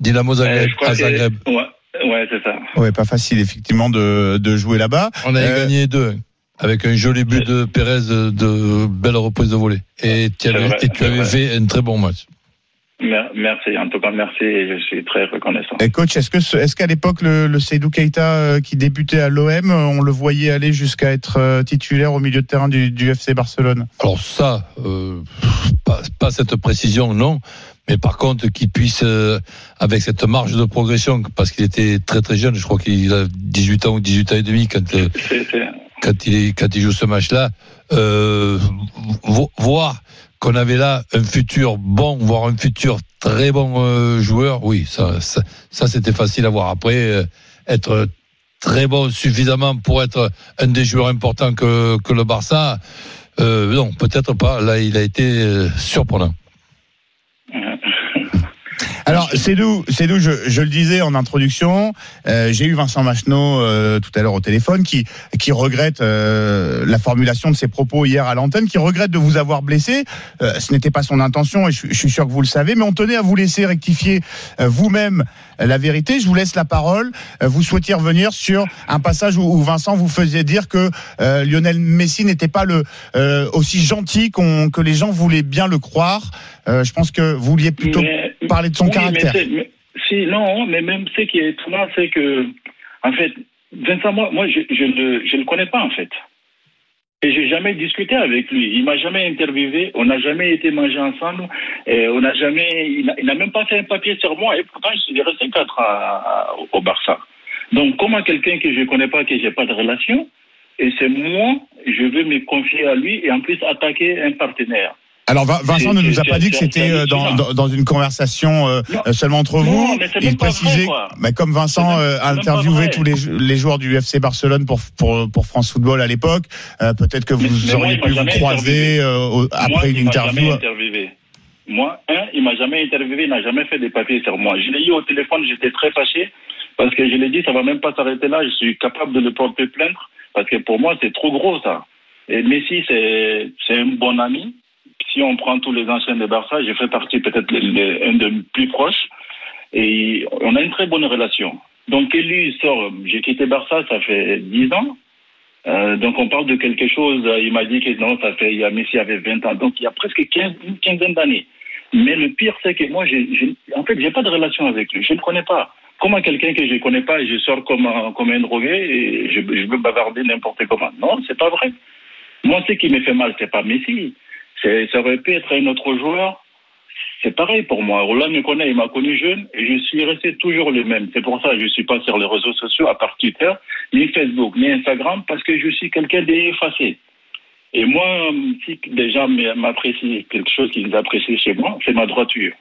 Dynamo Euh, Zagreb, je crois à Zagreb. Ouais, ouais c'est ça. Ouais, pas facile effectivement de, de jouer là-bas. On a Euh, gagné deux. Avec un joli but de Pérez de, de belle reprise de volée. Et tu avais, vrai, et tu c'est avais vrai. fait un très bon match. Mer- Merci, en tout cas, merci et je suis très reconnaissant. Et coach, est-ce que ce- est-ce qu'à l'époque le, le Seydou Keita euh, qui débutait à l'OM, euh, on le voyait aller jusqu'à être euh, titulaire au milieu de terrain du, du FC Barcelone? Alors ça, euh, pas, pas cette précision, non. Mais par contre, qu'il puisse, euh, avec cette marge de progression, parce qu'il était très très jeune, je crois qu'il a 18 ans ou 18 ans et demi quand, euh, quand, il, quand il joue ce match-là, euh, vo- voir qu'on avait là un futur bon, voire un futur très bon euh, joueur, oui, ça, ça, c'était facile à voir. Après, euh, être très bon suffisamment pour être un des joueurs importants que, que le Barça, non, peut-être pas. Là, il a été surprenant. Alors, Cédou, Cédou je, je le disais en introduction, euh, j'ai eu Vincent Macheneau euh, tout à l'heure au téléphone qui, qui regrette euh, la formulation de ses propos hier à l'antenne, qui regrette de vous avoir blessé. Euh, ce n'était pas son intention et je, je suis sûr que vous le savez, mais on tenait à vous laisser rectifier euh, vous-même la vérité. Je vous laisse la parole. Euh, vous souhaitiez revenir sur un passage où, où Vincent vous faisait dire que euh, Lionel Messi n'était pas le euh, aussi gentil qu'on que les gens voulaient bien le croire. Euh, je pense que vous vouliez plutôt Mais- parler de son oui, caractère. Mais c'est- mais- si, non, mais même ce qui est étonnant, c'est que, en fait, Vincent, moi, moi je, je ne je le connais pas, en fait. Et j'ai jamais discuté avec lui. Il m'a jamais interviewé. On n'a jamais été manger ensemble. Et on n'a jamais. Il n'a- même pas fait un papier sur moi. Et pourtant, je suis resté quatre ans à- à- au Barça. Donc, comment quelqu'un que je connais pas, que j'ai pas de relation, et c'est moi, je veux me confier à lui et en plus attaquer un partenaire. Alors Vin- Vincent ne nous a pas dit que c'était euh, dans, dans, dans une conversation euh, euh, seulement entre Non, vous. mais Il précisait, vrai, bah, comme Vincent euh, a interviewé tous les, les joueurs du FC Barcelone pour, pour, pour France Football à l'époque, euh, peut-être que vous mais auriez pu vous croiser euh, après moi, une interview. Jamais interviewé. Moi, un, il m'a jamais interviewé, il n'a jamais fait des papiers sur moi. Je l'ai eu au téléphone, j'étais très fâché parce que je l'ai dit, ça va même pas s'arrêter là. Je suis capable de le porter plainte parce que pour moi, c'est trop gros ça. Et Messi, c'est c'est un bon ami. Si on prend tous les anciens de Barça, j'ai fait partie peut-être un des plus proches et on a une très bonne relation. Donc il sort, j'ai quitté Barça, ça fait 10 ans. Euh, donc on parle de quelque chose, il m'a dit que non, ça fait, il y a Messi avait 20 ans, donc il y a presque 15, une quinzaine d'années. Mais le pire, c'est que moi, en fait, j'ai pas de relation avec lui, je ne le connais pas. Comment quelqu'un que je connais pas, je sors comme un, comme un drogué et je, je veux bavarder n'importe comment. Non, c'est pas vrai. Moi, ce qui me fait mal, c'est pas Messi. Ça aurait pu être un autre joueur. C'est pareil pour moi. Roland me connaît, il m'a connu jeune et je suis resté toujours le même. C'est pour ça que je suis pas sur les réseaux sociaux, à part Twitter, ni Facebook, ni Instagram, parce que je suis quelqu'un d'effacé. Et moi, si des gens m'apprécient quelque chose qu'ils apprécient chez moi, c'est ma droiture.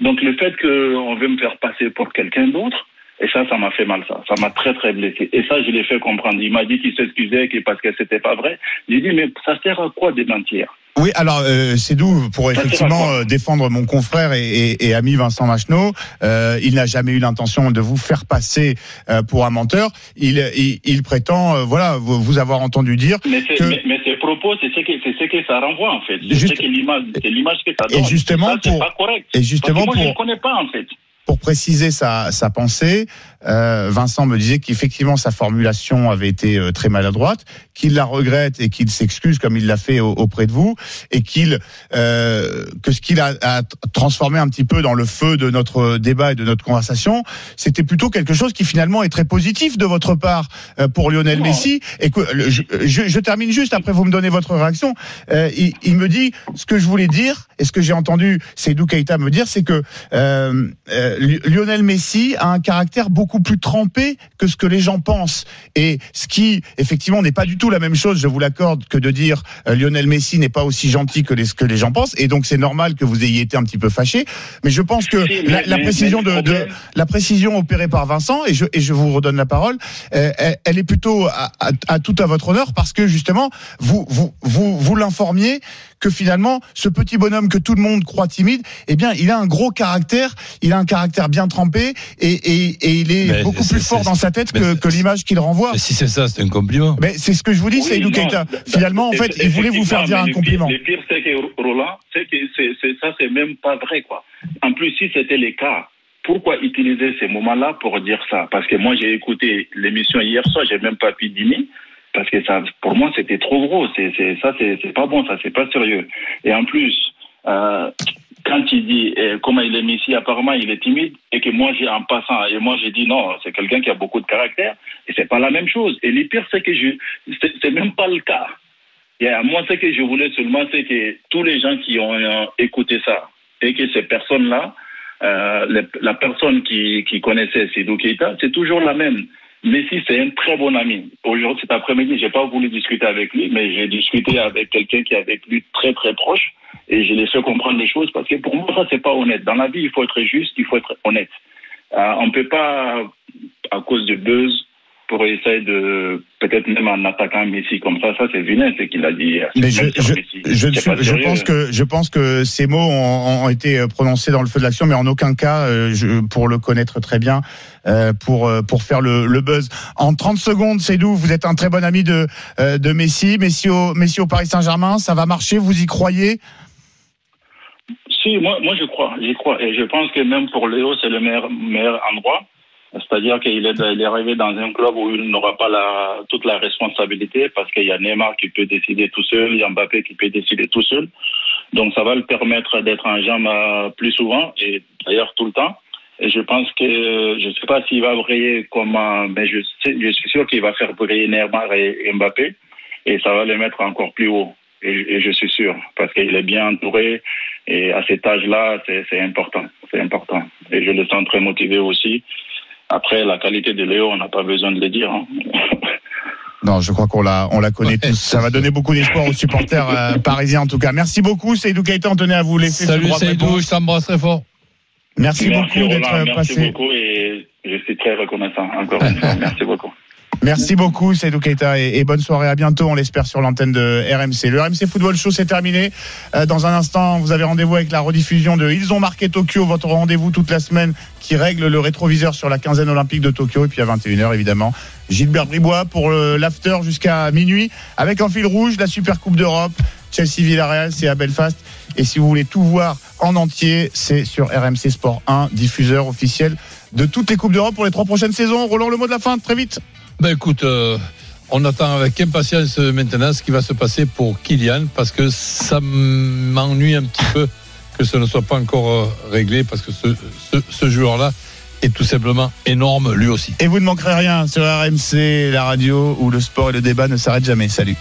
Donc le fait qu'on veut me faire passer pour quelqu'un d'autre, et ça, ça m'a fait mal, ça. Ça m'a très, très blessé. Et ça, je l'ai fait comprendre. Il m'a dit qu'il s'excusait que parce que c'était pas vrai. J'ai dit, mais ça sert à quoi de mentir Oui, alors euh, c'est d'où pour effectivement euh, défendre mon confrère et, et- et ami Vincent Macheneau. Euh, il n'a jamais eu l'intention de vous faire passer euh, pour un menteur. Il, il, il prétend, euh, voilà, vous, vous avoir entendu dire. Mais, Que- mais, mais ces propos, c'est ce, que, c'est ce que ça renvoie, en fait. C'est Juste- l'image, que ça Et donne. justement, ça, c'est pour- pas correct. Et justement, Parce que moi, je ne pour, connais pas, en fait. pour préciser sa, sa pensée, euh, Vincent me disait qu'effectivement sa formulation avait été euh, très maladroite, qu'il la regrette et qu'il s'excuse comme il l'a fait au- auprès de vous, et qu'il euh, que ce qu'il a, a transformé un petit peu dans le feu de notre débat et de notre conversation, c'était plutôt quelque chose qui finalement est très positif de votre part euh, pour Lionel Non. Messi. Et que le- je, je, je termine juste après vous me donnez votre réaction. Euh, il, il me dit ce que je voulais dire et ce que j'ai entendu Seydou Keita me dire, c'est que euh, euh, Lionel Messi a un caractère beaucoup plus trempé que ce que les gens pensent. Et ce qui, effectivement, n'est pas du tout la même chose, je vous l'accorde, que de dire euh, Lionel Messi n'est pas aussi gentil que les, ce que les gens pensent. Et donc, c'est normal que vous ayez été un petit peu fâché. Mais je pense que Si, mais- la, la précision mais de, de- la précision opérée par Vincent, et je, et je vous redonne la parole, euh, elle, elle est plutôt à, à- à tout à votre honneur parce que justement, vous, vous, vous, vous l'informiez que finalement, ce petit bonhomme que tout le monde croit timide, eh bien, il a un gros caractère, il a un caractère bien trempé et, et, et il est Mais beaucoup plus fort dans sa tête mais que, l'image qu'il renvoie. Et si c'est ça, c'est un compliment. Mais c'est ce que je vous dis, Oui, non, Keita. d- Finalement, en fait, il voulait vous faire dire un compliment. mais Le pire, le pire, c'est que Roland, c'est que ça, c'est même pas vrai, quoi. En plus, si c'était le cas, pourquoi utiliser ces moments-là pour dire ça? Parce que moi, j'ai écouté l'émission hier soir, j'ai même pas pu dîner. Parce que ça, pour moi, c'était trop gros. C'est, c'est, ça, c'est, c'est pas bon, ça, c'est pas sérieux. Et en plus, euh, quand il dit euh, comment il est mis ici, apparemment il est timide, et que moi j'ai en passant, et moi j'ai dit non, c'est quelqu'un qui a beaucoup de caractère, et c'est pas la même chose. Et le pire, c'est que je, c'est, c'est même pas le cas. Et à moi, ce que je voulais seulement, c'est que tous les gens qui ont euh, écouté ça, et que ces personnes-là, euh, les- la personne qui, qui connaissait Sidou Keita, c'est toujours la même. Messi, c'est un très bon ami. Aujourd'hui, cet après-midi, j'ai pas voulu discuter avec lui, mais j'ai discuté avec quelqu'un qui est avec lui très très proche, et je l'ai fait comprendre les choses parce que pour moi, ça c'est pas honnête. Dans la vie, il faut être juste, il faut être honnête. Euh, on peut pas, à cause de buzz, pour essayer de peut-être même en attaquant Messi comme ça, ça c'est vilain ce qu'il a dit. Mais je, je, C'est pense que je pense que ces mots ont, ont été prononcés dans le feu de l'action, mais en aucun cas, euh, pour le connaître très bien, euh, pour euh, pour faire le, le buzz. En 30 secondes, Seydou, vous êtes un très bon ami de euh, de Messi, Messi au Messi au Paris Saint-Germain, ça va marcher, vous y croyez? Si, moi, moi je crois, j'y crois. Et je pense que même pour Léo, c'est le meilleur, meilleur endroit. C'est-à-dire qu'il est, arrivé dans un club où il n'aura pas toute la responsabilité parce qu'il y a Neymar qui peut décider tout seul, il y a Mbappé qui peut décider tout seul. Donc ça va le permettre d'être en jambe euh, plus souvent et d'ailleurs tout le temps. Et je pense que, je ne sais pas s'il va briller comme, mais je, suis sûr qu'il va faire briller Neymar et, Mbappé et ça va le mettre encore plus haut. Et, et je suis sûr parce qu'il est bien entouré et à cet âge-là, c'est important, c'est important. Et je le sens très motivé aussi. Après, la qualité de Léo, on n'a pas besoin de le dire. hein. Non, je crois qu'on la on la connaît tous. Ça va donner beaucoup d'espoir aux supporters euh, parisiens en tout cas. Merci beaucoup, Seydou Keita. On tenait à vous laisser Salut Seydou, je t'embrasse très fort. Merci, Merci beaucoup d'être merci passé. beaucoup et je suis très reconnaissant encore une fois. Merci beaucoup. Merci beaucoup, Seydou Keita, et, bonne soirée. À bientôt, on l'espère, sur l'antenne de RMC. Le RMC Football Show, c'est terminé. Euh, dans un instant, vous avez rendez-vous avec la rediffusion de Ils ont marqué Tokyo, votre rendez-vous toute la semaine qui règle le rétroviseur sur la quinzaine olympique de Tokyo. Et puis à 21h, évidemment, Gilbert Bribois pour l'after jusqu'à minuit, avec en fil rouge la Super Coupe d'Europe, Chelsea Villarreal, c'est à Belfast. Et si vous voulez tout voir en entier. C'est sur RMC Sport 1, diffuseur officiel de toutes les Coupes d'Europe pour les trois prochaines saisons. Roland, le mot de la fin, très vite. Ben écoute, euh, on attend avec impatience maintenant ce qui va se passer pour Kylian parce que ça m'ennuie un petit peu que ce ne soit pas encore euh, réglé parce que ce, ce, ce joueur-là est tout simplement énorme lui aussi. Et vous ne manquerez rien sur RMC, la radio où le sport et le débat ne s'arrêtent jamais. Salut.